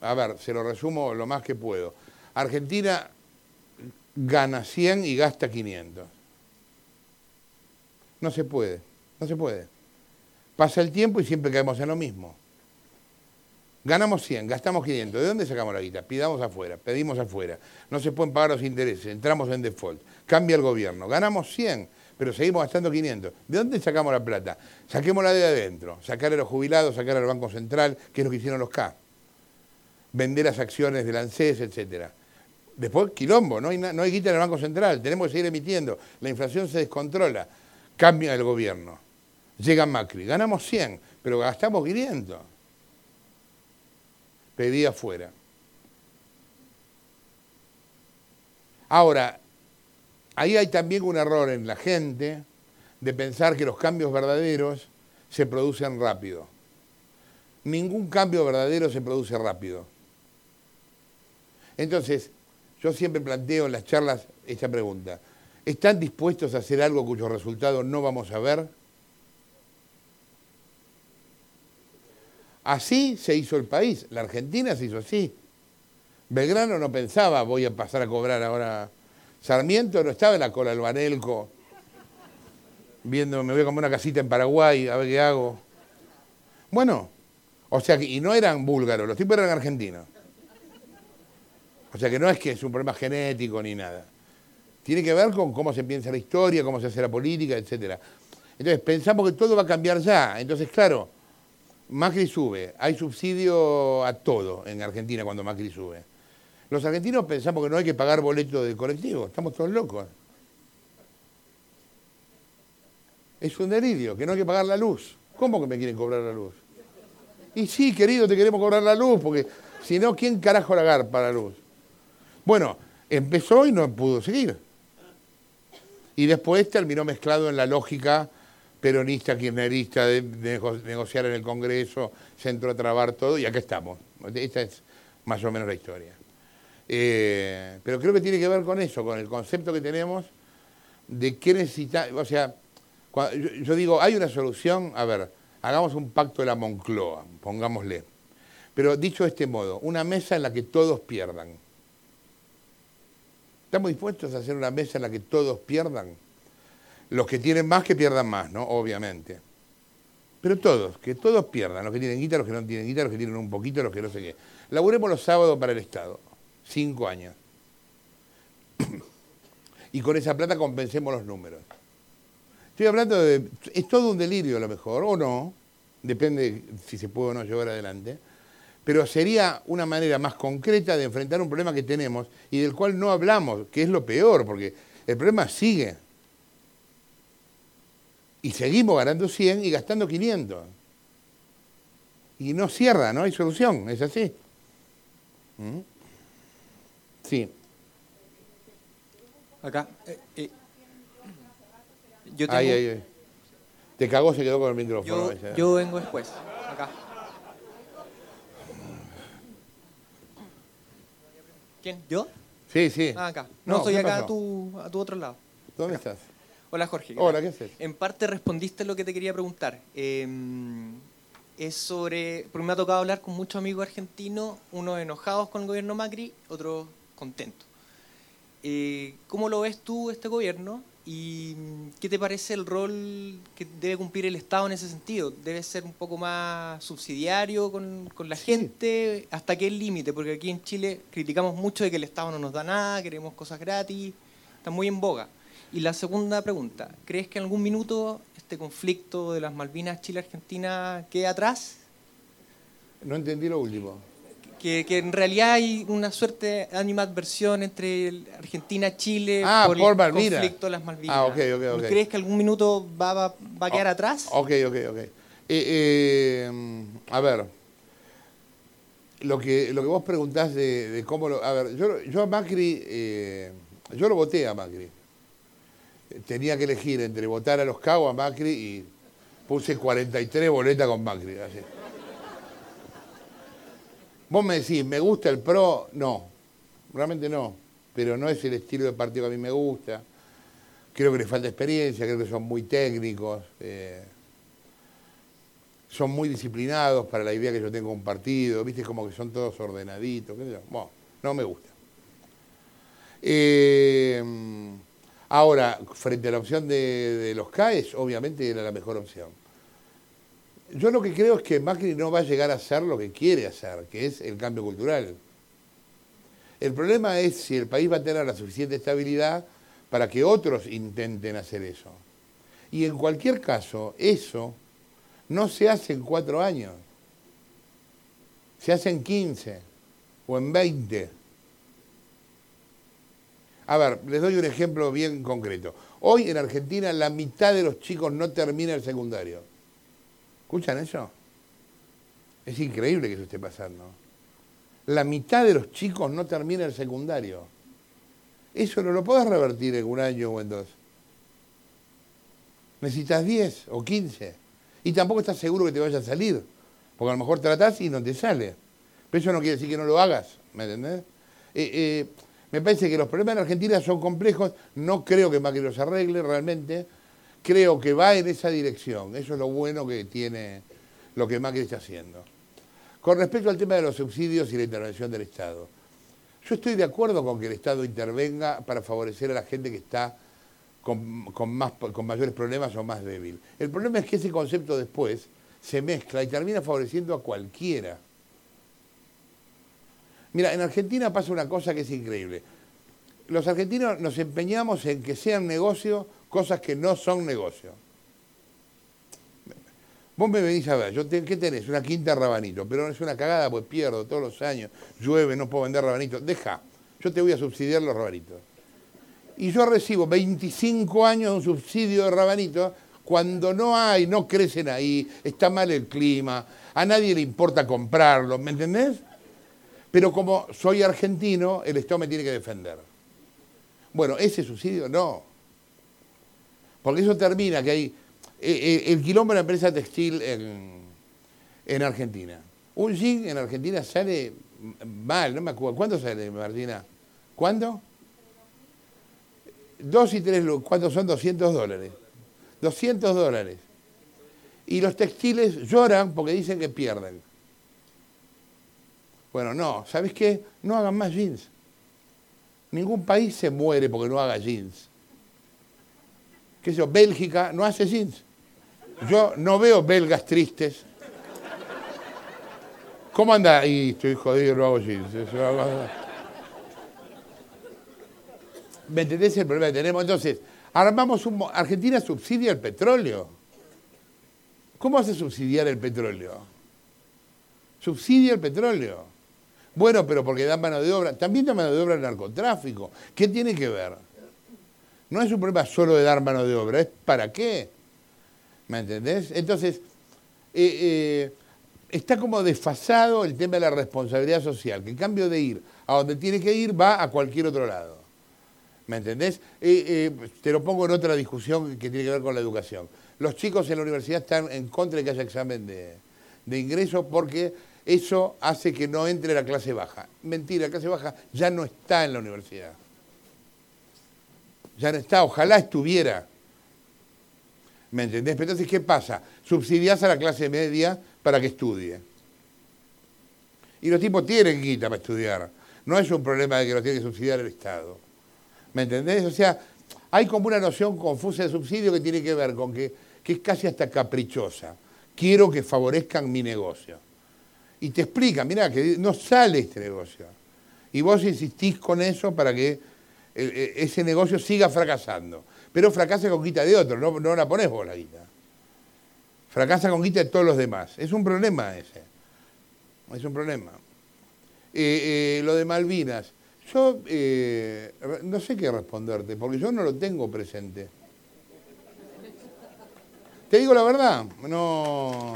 A ver, se lo resumo lo más que puedo. Argentina gana 100 y gasta 500. No se puede, no se puede. Pasa el tiempo y siempre caemos en lo mismo. Ganamos 100, gastamos 500. ¿De dónde sacamos la guita? Pidamos afuera, pedimos afuera. No se pueden pagar los intereses, entramos en default. Cambia el gobierno. Ganamos 100, pero seguimos gastando 500. ¿De dónde sacamos la plata? Saquémosla de adentro, sacar a los jubilados, sacar al Banco Central, que es lo que hicieron los K. Vender las acciones del ANSES, etc. Después, quilombo, no hay, no hay guita en el Banco Central, tenemos que seguir emitiendo. La inflación se descontrola, cambia el gobierno. Llega Macri, ganamos 100, pero gastamos 500. Pedí afuera. Ahora, ahí hay también un error en la gente de pensar que los cambios verdaderos se producen rápido. Ningún cambio verdadero se produce rápido. Entonces, yo siempre planteo en las charlas esta pregunta. ¿Están dispuestos a hacer algo cuyo resultado no vamos a ver? Así se hizo el país. La Argentina se hizo así. Belgrano no pensaba, voy a pasar a cobrar ahora. Sarmiento no estaba en la cola del Banelco, viendo, me voy a comer una casita en Paraguay, a ver qué hago. Bueno, o sea, y no eran búlgaros, los tipos eran argentinos. O sea que no es que es un problema genético ni nada. Tiene que ver con cómo se piensa la historia, cómo se hace la política, etc. Entonces pensamos que todo va a cambiar ya. Entonces, claro, Macri sube. Hay subsidio a todo en Argentina cuando Macri sube. Los argentinos pensamos que no hay que pagar boleto de colectivo. Estamos todos locos. Es un delirio, que no hay que pagar la luz. ¿Cómo que me quieren cobrar la luz? Y sí, querido, te queremos cobrar la luz, porque si no, ¿quién carajo la para la luz? Bueno, empezó y no pudo seguir. Y después terminó mezclado en la lógica peronista, kirchnerista, de, negociar en el Congreso, se entró a trabar todo y acá estamos. Esta es más o menos la historia. Eh, pero creo que tiene que ver con eso, con el concepto que tenemos de qué necesita, o sea, yo, yo, digo, hay una solución, a ver, hagamos un pacto de la Moncloa, pongámosle. Pero dicho de este modo, una mesa en la que todos pierdan. ¿Estamos dispuestos a hacer una mesa en la que todos pierdan? Los que tienen más que pierdan más, ¿no? Obviamente. Pero todos, que todos pierdan, los que tienen guita, los que no tienen guita, los que tienen un poquito, los que no sé qué. Laburemos los sábados para el Estado, cinco años. y con esa plata compensemos los números. Estoy hablando de... Es todo un delirio a lo mejor, o no, depende si se puede o no llevar adelante pero sería una manera más concreta de enfrentar un problema que tenemos y del cual no hablamos, que es lo peor, porque el problema sigue. Y seguimos ganando 100 y gastando 500. Y no cierra, no hay solución, es así. ¿Mm? Sí. Acá. Eh, eh, yo tengo... Ay, ay, ay. Te cagó, se quedó con el micrófono. Yo, yo vengo después. Acá. ¿Quién? ¿Yo? Sí, sí. Ah, acá. No, soy acá a tu, a tu otro lado. ¿Dónde estás? Hola, Jorge. Hola, ¿qué haces? En parte respondiste lo que te quería preguntar. Em, es sobre. Porque me ha tocado hablar con muchos amigos argentinos, unos enojados con el gobierno Macri, otros contentos. Eh, ¿Cómo lo ves tú, este gobierno? ¿Y qué te parece el rol que debe cumplir el Estado en ese sentido? ¿Debe ser un poco más subsidiario con, la gente? ¿Hasta qué límite? Porque aquí en Chile criticamos mucho de que el Estado no nos da nada, queremos cosas gratis, está muy en boga. Y la segunda pregunta, ¿crees que en algún minuto este conflicto de las Malvinas Chile-Argentina quede atrás? No entendí lo último que, en realidad hay una suerte de animadversión entre Argentina Chile ah, por, el conflicto de las Malvinas. Ah, okay, okay, okay. ¿Crees que algún minuto va, va, a quedar oh, atrás? Ok, ok, ok. Eh, eh, a ver, lo que, lo que vos preguntás de, cómo lo... A ver, yo, yo a Macri, eh, yo lo voté a Macri. Tenía que elegir entre votar a los Cagos a Macri y puse 43 boletas con Macri. Vos me decís, ¿me gusta el PRO? No, realmente no, pero no es el estilo de partido que a mí me gusta. Creo que les falta experiencia, creo que son muy técnicos, eh, son muy disciplinados para la idea que yo tengo un partido, viste, como que son todos ordenaditos, Bueno, no me gusta. Eh, ahora, frente a la opción de, los CAES, obviamente era la mejor opción. Yo lo que creo es que Macri no va a llegar a hacer lo que quiere hacer, que es el cambio cultural. El problema es si el país va a tener la suficiente estabilidad para que otros intenten hacer eso. Y en cualquier caso, eso no se hace en cuatro años. Se hace en quince o en veinte. A ver, les doy un ejemplo bien concreto. Hoy en Argentina la mitad de los chicos no termina el secundario. ¿Escuchan eso? Es increíble que eso esté pasando. La mitad de los chicos no termina el secundario. Eso no lo podés revertir en un año o en dos. Necesitas 10 o 15. Y tampoco estás seguro que te vaya a salir. Porque a lo mejor tratás y no te sale. Pero eso no quiere decir que no lo hagas. ¿Me entendés? Eh, eh, me parece que los problemas en Argentina son complejos. No creo que Macri los arregle realmente. Creo que va en esa dirección. Eso es lo bueno que tiene lo que Macri está haciendo. Con respecto al tema de los subsidios y la intervención del Estado. Yo estoy de acuerdo con que el Estado intervenga para favorecer a la gente que está con, más, con mayores problemas o más débil. El problema es que ese concepto después se mezcla y termina favoreciendo a cualquiera. Mira, en Argentina pasa una cosa que es increíble. Los argentinos nos empeñamos en que sean negocio cosas que no son negocio. Vos me venís a ver, yo ¿qué tenés? Una quinta rabanito, pero es una cagada, pues pierdo todos los años, llueve, no puedo vender rabanitos. Deja, yo te voy a subsidiar los rabanitos. Y yo recibo 25 años de un subsidio de rabanitos cuando no hay, no crecen ahí, está mal el clima, a nadie le importa comprarlo, ¿me entendés? Pero como soy argentino, el Estado me tiene que defender. Bueno, ese subsidio no. Porque eso termina que hay eh, eh, el quilombo de la empresa textil en, Argentina. Un jean en Argentina sale mal, no me acuerdo. ¿Cuánto sale, Martina? ¿Cuánto? Dos y tres, ¿cuántos son? 200 dólares. 200 dólares. Y los textiles lloran porque dicen que pierden. Bueno, no, ¿sabes qué? No hagan más jeans. Ningún país se muere porque no haga jeans. ¿Qué sé yo? Bélgica no hace jeans. Yo no veo belgas tristes. ¿Cómo anda? Y estoy jodido, no hago jeans. ¿Me entendés el problema que tenemos? Entonces, armamos un... Argentina subsidia el petróleo. ¿Cómo hace subsidiar el petróleo? Subsidia el petróleo. Bueno, pero porque da mano de obra. También da mano de obra el narcotráfico. ¿Qué tiene que ver? No es un problema solo de dar mano de obra, es para qué. ¿Me entendés? Entonces, eh, eh, está como desfasado el tema de la responsabilidad social, que en cambio de ir a donde tiene que ir, va a cualquier otro lado. ¿Me entendés? Eh, te lo pongo en otra discusión que tiene que ver con la educación. Los chicos en la universidad están en contra de que haya examen de, de ingreso porque eso hace que no entre la clase baja. Mentira, la clase baja ya no está en la universidad. Ya no está, ojalá estuviera. ¿Me entendés? Pero entonces, ¿qué pasa? Subsidiás a la clase media para que estudie. Y los tipos tienen guita para estudiar. No es un problema de que los tiene que subsidiar el Estado. ¿Me entendés? O sea, hay como una noción confusa de subsidio que tiene que ver con que, que es casi hasta caprichosa. Quiero que favorezcan mi negocio. Y te explican, mira, que no sale este negocio. Y vos insistís con eso para que ese negocio siga fracasando pero fracasa con guita de otro, no, no la pones vos la guita. Fracasa con guita de todos los demás. Es un problema ese. Es un problema. Eh, eh, lo de Malvinas, yo eh, no sé qué responderte, porque yo no lo tengo presente. Te digo la verdad, no.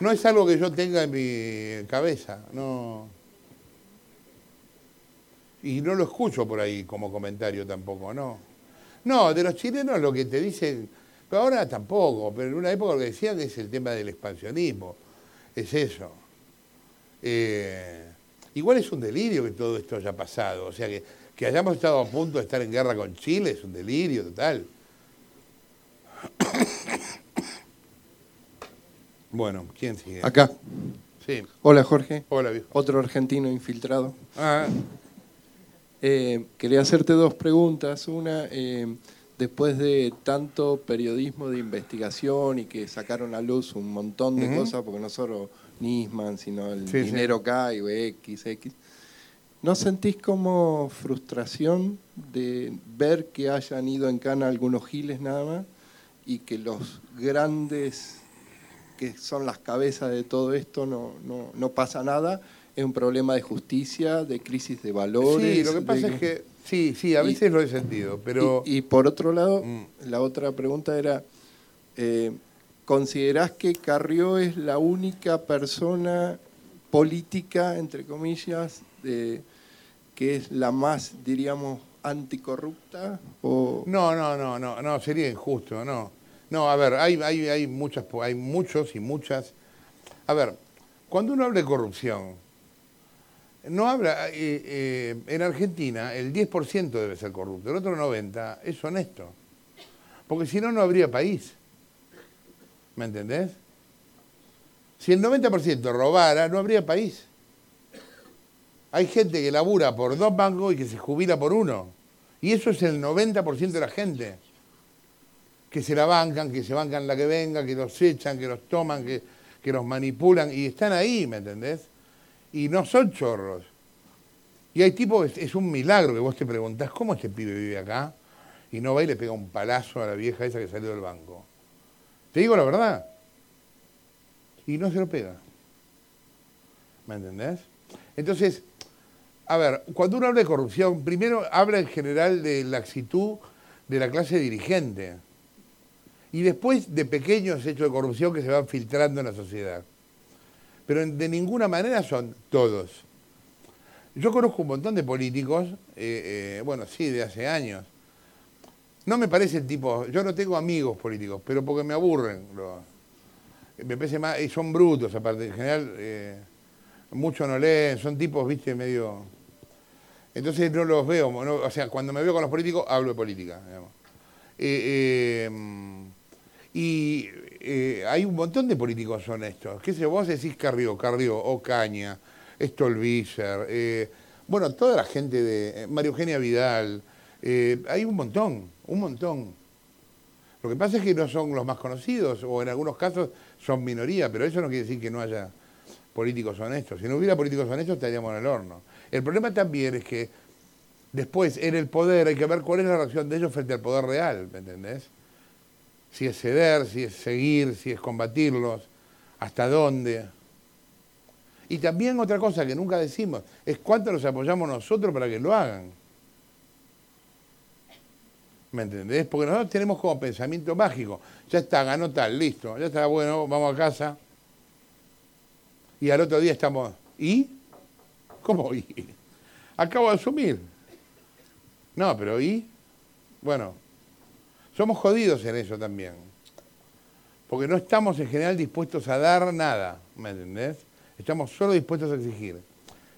No es algo que yo tenga en mi cabeza, no. Y no lo escucho por ahí como comentario tampoco, ¿no? No, de los chilenos lo que te dicen, pero ahora tampoco, pero en una época lo que decían es el tema del expansionismo, es eso. Eh, igual es un delirio que todo esto haya pasado, o sea que, que hayamos estado a punto de estar en guerra con Chile es un delirio total. Bueno, ¿quién sigue? Acá. Sí. Hola Jorge. Hola, viejo. Otro argentino infiltrado. Ah, Eh, quería hacerte dos preguntas. Una, eh, después de tanto periodismo de investigación y que sacaron a luz un montón de cosas, porque no solo Nisman, sino el dinero K y X, ¿no sentís como frustración de ver que hayan ido en cana algunos giles nada más y que los grandes que son las cabezas de todo esto, no, no, no pasa nada. Es un problema de justicia, de crisis de valores. Sí, lo que pasa de- es que, sí, sí, a Y- veces lo he sentido, pero... Y, y por otro lado, Mm. la otra pregunta era, eh, ¿considerás que Carrió es la única persona política, entre comillas, de- que es la más, diríamos, anticorrupta? O, No, no, no, no, no, sería injusto, no. No, a ver, hay, hay, hay, muchas, hay muchos y muchas. A ver, cuando uno habla de corrupción, no habla, eh, eh, en Argentina el 10% debe ser corrupto, el otro 90% es honesto. Porque si no, no habría país. ¿Me entendés? Si el 90% robara, no habría país. Hay gente que labura por dos bancos y que se jubila por uno. Y eso es el 90% de la gente. Que se la bancan, que se bancan la que venga, que los echan, que los toman, que, que los manipulan. Y están ahí, ¿me entendés? Y no son chorros. Y hay tipos, es, es un milagro que vos te preguntás, ¿cómo este pibe vive acá? Y no va y le pega un palazo a la vieja esa que salió del banco. Te digo la verdad. Y no se lo pega. ¿Me entendés? Entonces, a ver, cuando uno habla de corrupción, primero habla en general de la actitud de la clase dirigente. Y después de pequeños hechos de corrupción que se van filtrando en la sociedad. Pero de ninguna manera son todos. Yo conozco un montón de políticos, eh, eh, bueno, sí, de hace años. No me parece el tipo, yo no tengo amigos políticos, pero porque me aburren. los- me parece más, y son brutos aparte, en general, eh, muchos no leen, son tipos, viste, medio... Entonces no los veo, o sea, cuando me veo con los políticos, hablo de política, digamos. Eh, eh, y eh, hay un montón de políticos honestos. ¿Qué sé vos decís Carrió, Carrió, Ocaña, Stolbizer, eh, bueno, toda la gente de eh, María Eugenia Vidal, eh, hay un montón, un montón. Lo que pasa es que no son los más conocidos, o en algunos casos son minoría, pero eso no quiere decir que no haya políticos honestos. Si no hubiera políticos honestos estaríamos en el horno. El problema también es que después en el poder hay que ver cuál es la reacción de ellos frente al poder real, ¿me entendés? Si es ceder, si es seguir, si es combatirlos, hasta dónde. Y también otra cosa que nunca decimos es cuánto los apoyamos nosotros para que lo hagan. ¿Me entendés? Porque nosotros tenemos como pensamiento mágico. Ya está, ganó tal, listo. Ya está, bueno, vamos a casa. Y al otro día estamos. ¿Y? ¿Cómo y? Acabo de asumir. No, pero ¿y? Bueno, somos jodidos en eso también. Porque no estamos en general dispuestos a dar nada, ¿me entendés? Estamos solo dispuestos a exigir.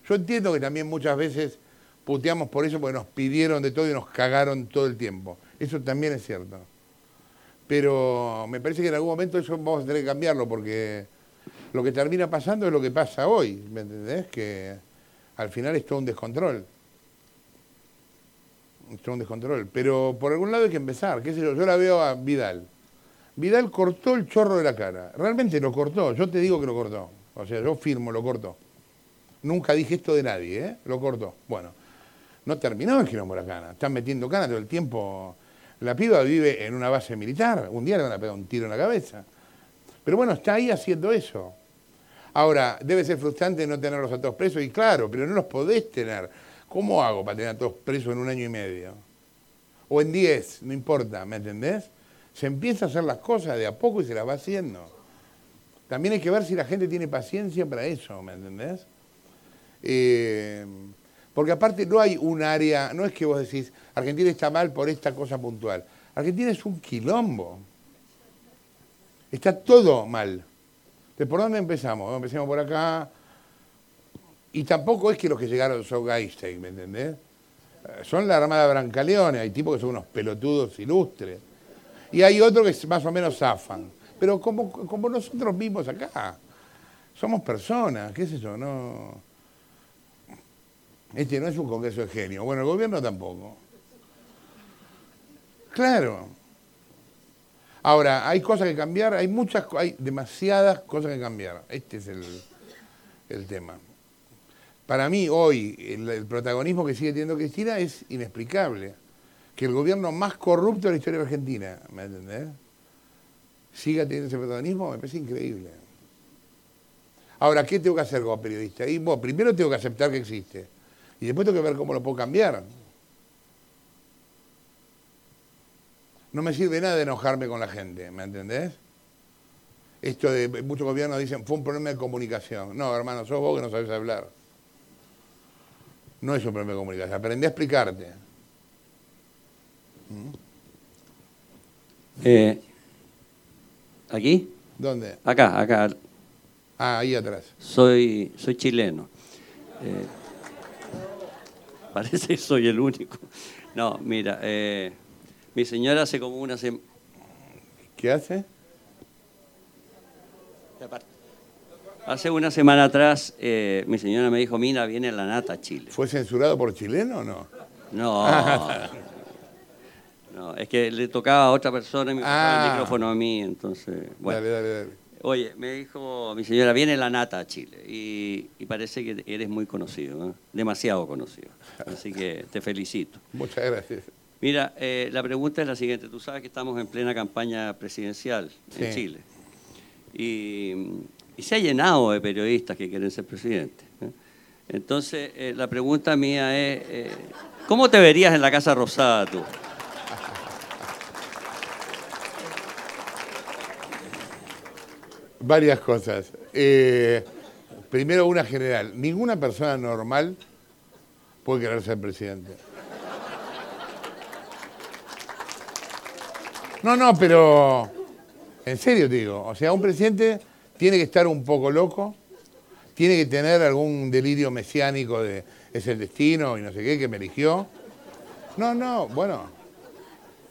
Yo entiendo que también muchas veces puteamos por eso porque nos pidieron de todo y nos cagaron todo el tiempo. Eso también es cierto. Pero me parece que en algún momento eso vamos a tener que cambiarlo porque lo que termina pasando es lo que pasa hoy, ¿me entendés? Que al final es todo un descontrol. Un descontrol. Pero por algún lado hay que empezar, qué sé yo, yo la veo a Vidal. Vidal cortó el chorro de la cara. Realmente lo cortó, yo te digo que lo cortó. O sea, yo firmo, lo cortó. Nunca dije esto de nadie, ¿eh? Lo cortó. Bueno, no terminó el quilombo la cana. Están metiendo cana todo el tiempo. La piba vive en una base militar. Un día le van a pegar un tiro en la cabeza. Pero bueno, está ahí haciendo eso. Ahora, debe ser frustrante no tenerlos a todos presos, y claro, pero no los podés tener. ¿Cómo hago para tener a todos presos en un año y medio? O en diez, no importa, ¿me entendés? Se empieza a hacer las cosas de a poco y se las va haciendo. También hay que ver si la gente tiene paciencia para eso, ¿me entendés? Eh, porque aparte no hay un área, no es que vos decís, Argentina está mal por esta cosa puntual. Argentina es un quilombo. Está todo mal. ¿De por dónde empezamos? Empecemos por acá. Y tampoco es que los que llegaron son Einstein, ¿me entendés? Eh, Son la Armada Brancaleone, hay tipos que son unos pelotudos ilustres. Y hay otros que más o menos zafan. Pero como, como nosotros mismos acá. Somos personas, qué es eso, no. Este no es un congreso de genio. Bueno, el gobierno tampoco. Claro. Ahora, hay cosas que cambiar, hay muchas, hay demasiadas cosas que cambiar. Este es el, el tema. Para mí, hoy, el, protagonismo que sigue teniendo Cristina es inexplicable. Que el gobierno más corrupto de la historia de Argentina, ¿me entendés? siga teniendo ese protagonismo, me parece increíble. Ahora, ¿qué tengo que hacer como periodista? Y, bueno, primero tengo que aceptar que existe. Y después tengo que ver cómo lo puedo cambiar. No me sirve nada de enojarme con la gente, ¿me entendés? Esto de muchos gobiernos dicen, fue un problema de comunicación. No, hermano, sos vos que no sabes hablar. No es un problema de comunicación. Aprendí a explicarte. Eh, ¿Aquí? ¿Dónde? Acá, acá. Ah, ahí atrás. Soy, soy chileno. Eh, parece que soy el único. No, mira, eh, mi señora hace como una semana... ¿Qué hace? Hace una semana atrás, eh, mi señora me dijo, Mina, viene la nata a Chile. ¿Fue censurado por chileno o no? No. no, es que le tocaba a otra persona y me pasaba Ah. el micrófono a mí, entonces... Bueno. Dale, dale, dale. Oye, me dijo mi señora, viene la nata a Chile y, y parece que eres muy conocido, ¿eh? demasiado conocido. Así que te felicito. Muchas gracias. Mira, eh, la pregunta es la siguiente. Tú sabes que estamos en plena campaña presidencial en. Chile. Y, y se ha llenado de periodistas que quieren ser presidentes. ¿eh? Entonces, eh, la pregunta mía es, eh, ¿cómo te verías en la Casa Rosada tú? Varias cosas. Primero, una general. Ninguna persona normal puede querer ser presidente. No, no, pero en serio digo. O sea, un presidente tiene que estar un poco loco, tiene que tener algún delirio mesiánico de es el destino y no sé qué que me eligió. No, no, bueno.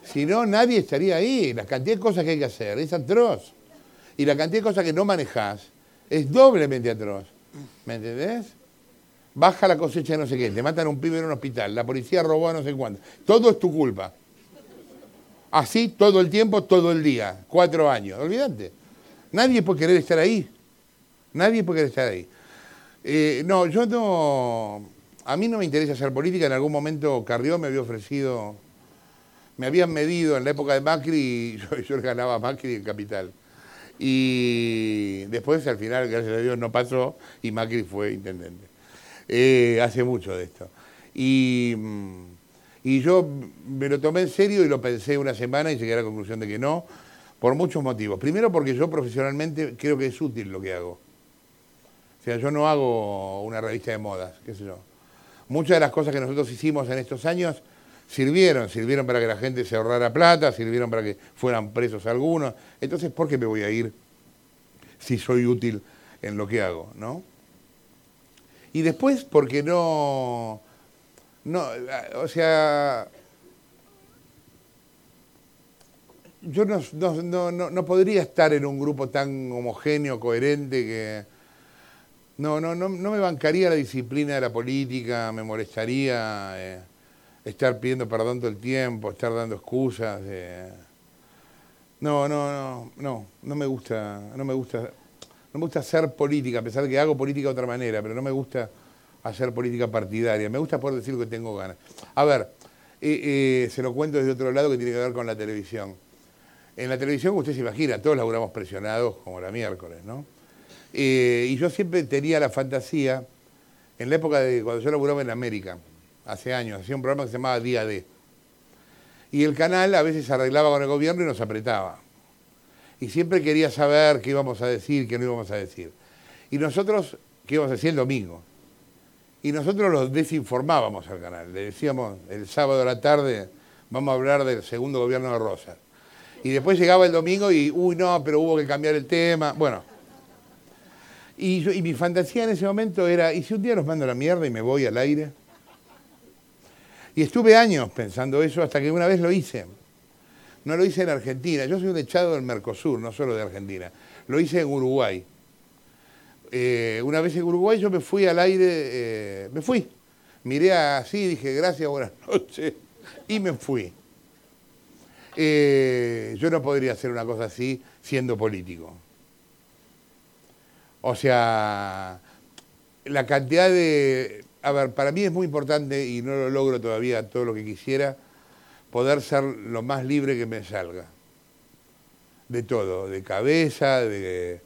Si no, nadie estaría ahí. La cantidad de cosas que hay que hacer es atroz. Y la cantidad de cosas que no manejás es doblemente atroz. ¿Me entendés? Baja la cosecha de no sé qué, te matan a un pibe en un hospital, la policía robó a no sé cuánto. Todo es tu culpa. Así todo el tiempo, todo el día. Cuatro años. Olvídate. Nadie puede querer estar ahí. Nadie puede querer estar ahí. Eh, no, yo no. A mí no me interesa hacer política. En algún momento Carrió me había ofrecido. Me habían medido en la época de Macri y yo, le ganaba Macri en Capital. Y después, al final, gracias a Dios, no pasó y Macri fue intendente. Eh, hace mucho de esto. Y, mm, y yo me lo tomé en serio y lo pensé una semana y llegué a la conclusión de que no, por muchos motivos. Primero porque yo profesionalmente creo que es útil lo que hago. O sea, yo no hago una revista de modas, qué sé yo. Muchas de las cosas que nosotros hicimos en estos años sirvieron, sirvieron para que la gente se ahorrara plata, sirvieron para que fueran presos algunos. Entonces, ¿por qué me voy a ir si soy útil en lo que hago, no? Y después, porque no, no, o sea, yo no, no, no, no, podría estar en un grupo tan homogéneo, coherente, que no, no, no, no me bancaría la disciplina de la política, me molestaría eh, estar pidiendo perdón todo el tiempo, estar dando excusas. eh. No, no, no, no, no me gusta, no me gusta, no me gusta hacer política, a pesar de que hago política de otra manera, pero no me gusta hacer política partidaria. Me gusta poder decir lo que tengo ganas. A ver, eh, eh, se lo cuento desde otro lado que tiene que ver con la televisión. En la televisión, usted se imagina, todos laburamos presionados como la miércoles, ¿no? Eh, y yo siempre tenía la fantasía, en la época de cuando yo laburaba en América, hace años, hacía un programa que se llamaba Día D. Y el canal a veces arreglaba con el gobierno y nos apretaba. Y siempre quería saber qué íbamos a decir, qué no íbamos a decir. Y nosotros, ¿qué íbamos a decir el domingo? Y nosotros los desinformábamos al canal. Le decíamos, el sábado a la tarde vamos a hablar del segundo gobierno de Rosas. Y después llegaba el domingo y, uy, no, pero hubo que cambiar el tema. Bueno. Y, yo- y mi fantasía en ese momento era, ¿y si un día los mando a la mierda y me voy al aire? Y estuve años pensando eso hasta que una vez lo hice. No lo hice en Argentina. Yo soy un echado del Mercosur, no solo de Argentina. Lo hice en Uruguay. Eh, una vez en Uruguay yo me fui al aire, eh, me fui. Miré así, dije gracias, buenas noches, y me fui. Eh, yo no podría hacer una cosa así siendo político. O sea, la cantidad de... A ver, para mí es muy importante, y no lo logro todavía todo lo que quisiera, poder ser lo más libre que me salga. de todo, de cabeza, de,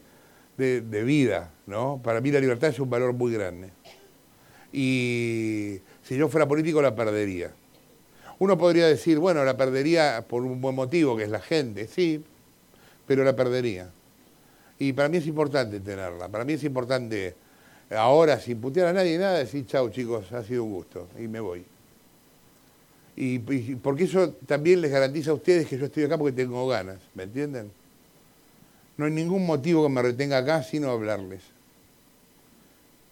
de, de vida, ¿no? Para mí la libertad es un valor muy grande. Y si yo fuera político la perdería. Uno podría decir, bueno, la perdería por un buen motivo, que es la gente, sí, pero la perdería. Y para mí es importante tenerla. Para mí es importante, ahora, sin putear a nadie, nada, decir, chau chicos, ha sido un gusto, y me voy. Y, y porque eso también les garantiza a ustedes que yo estoy acá porque tengo ganas, ¿me entienden? No hay ningún motivo que me retenga acá sino hablarles.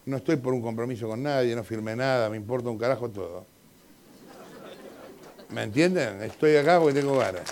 No estoy por un compromiso con nadie, no firmé nada, me importa un carajo todo. ¿Me entienden? Estoy acá porque tengo ganas.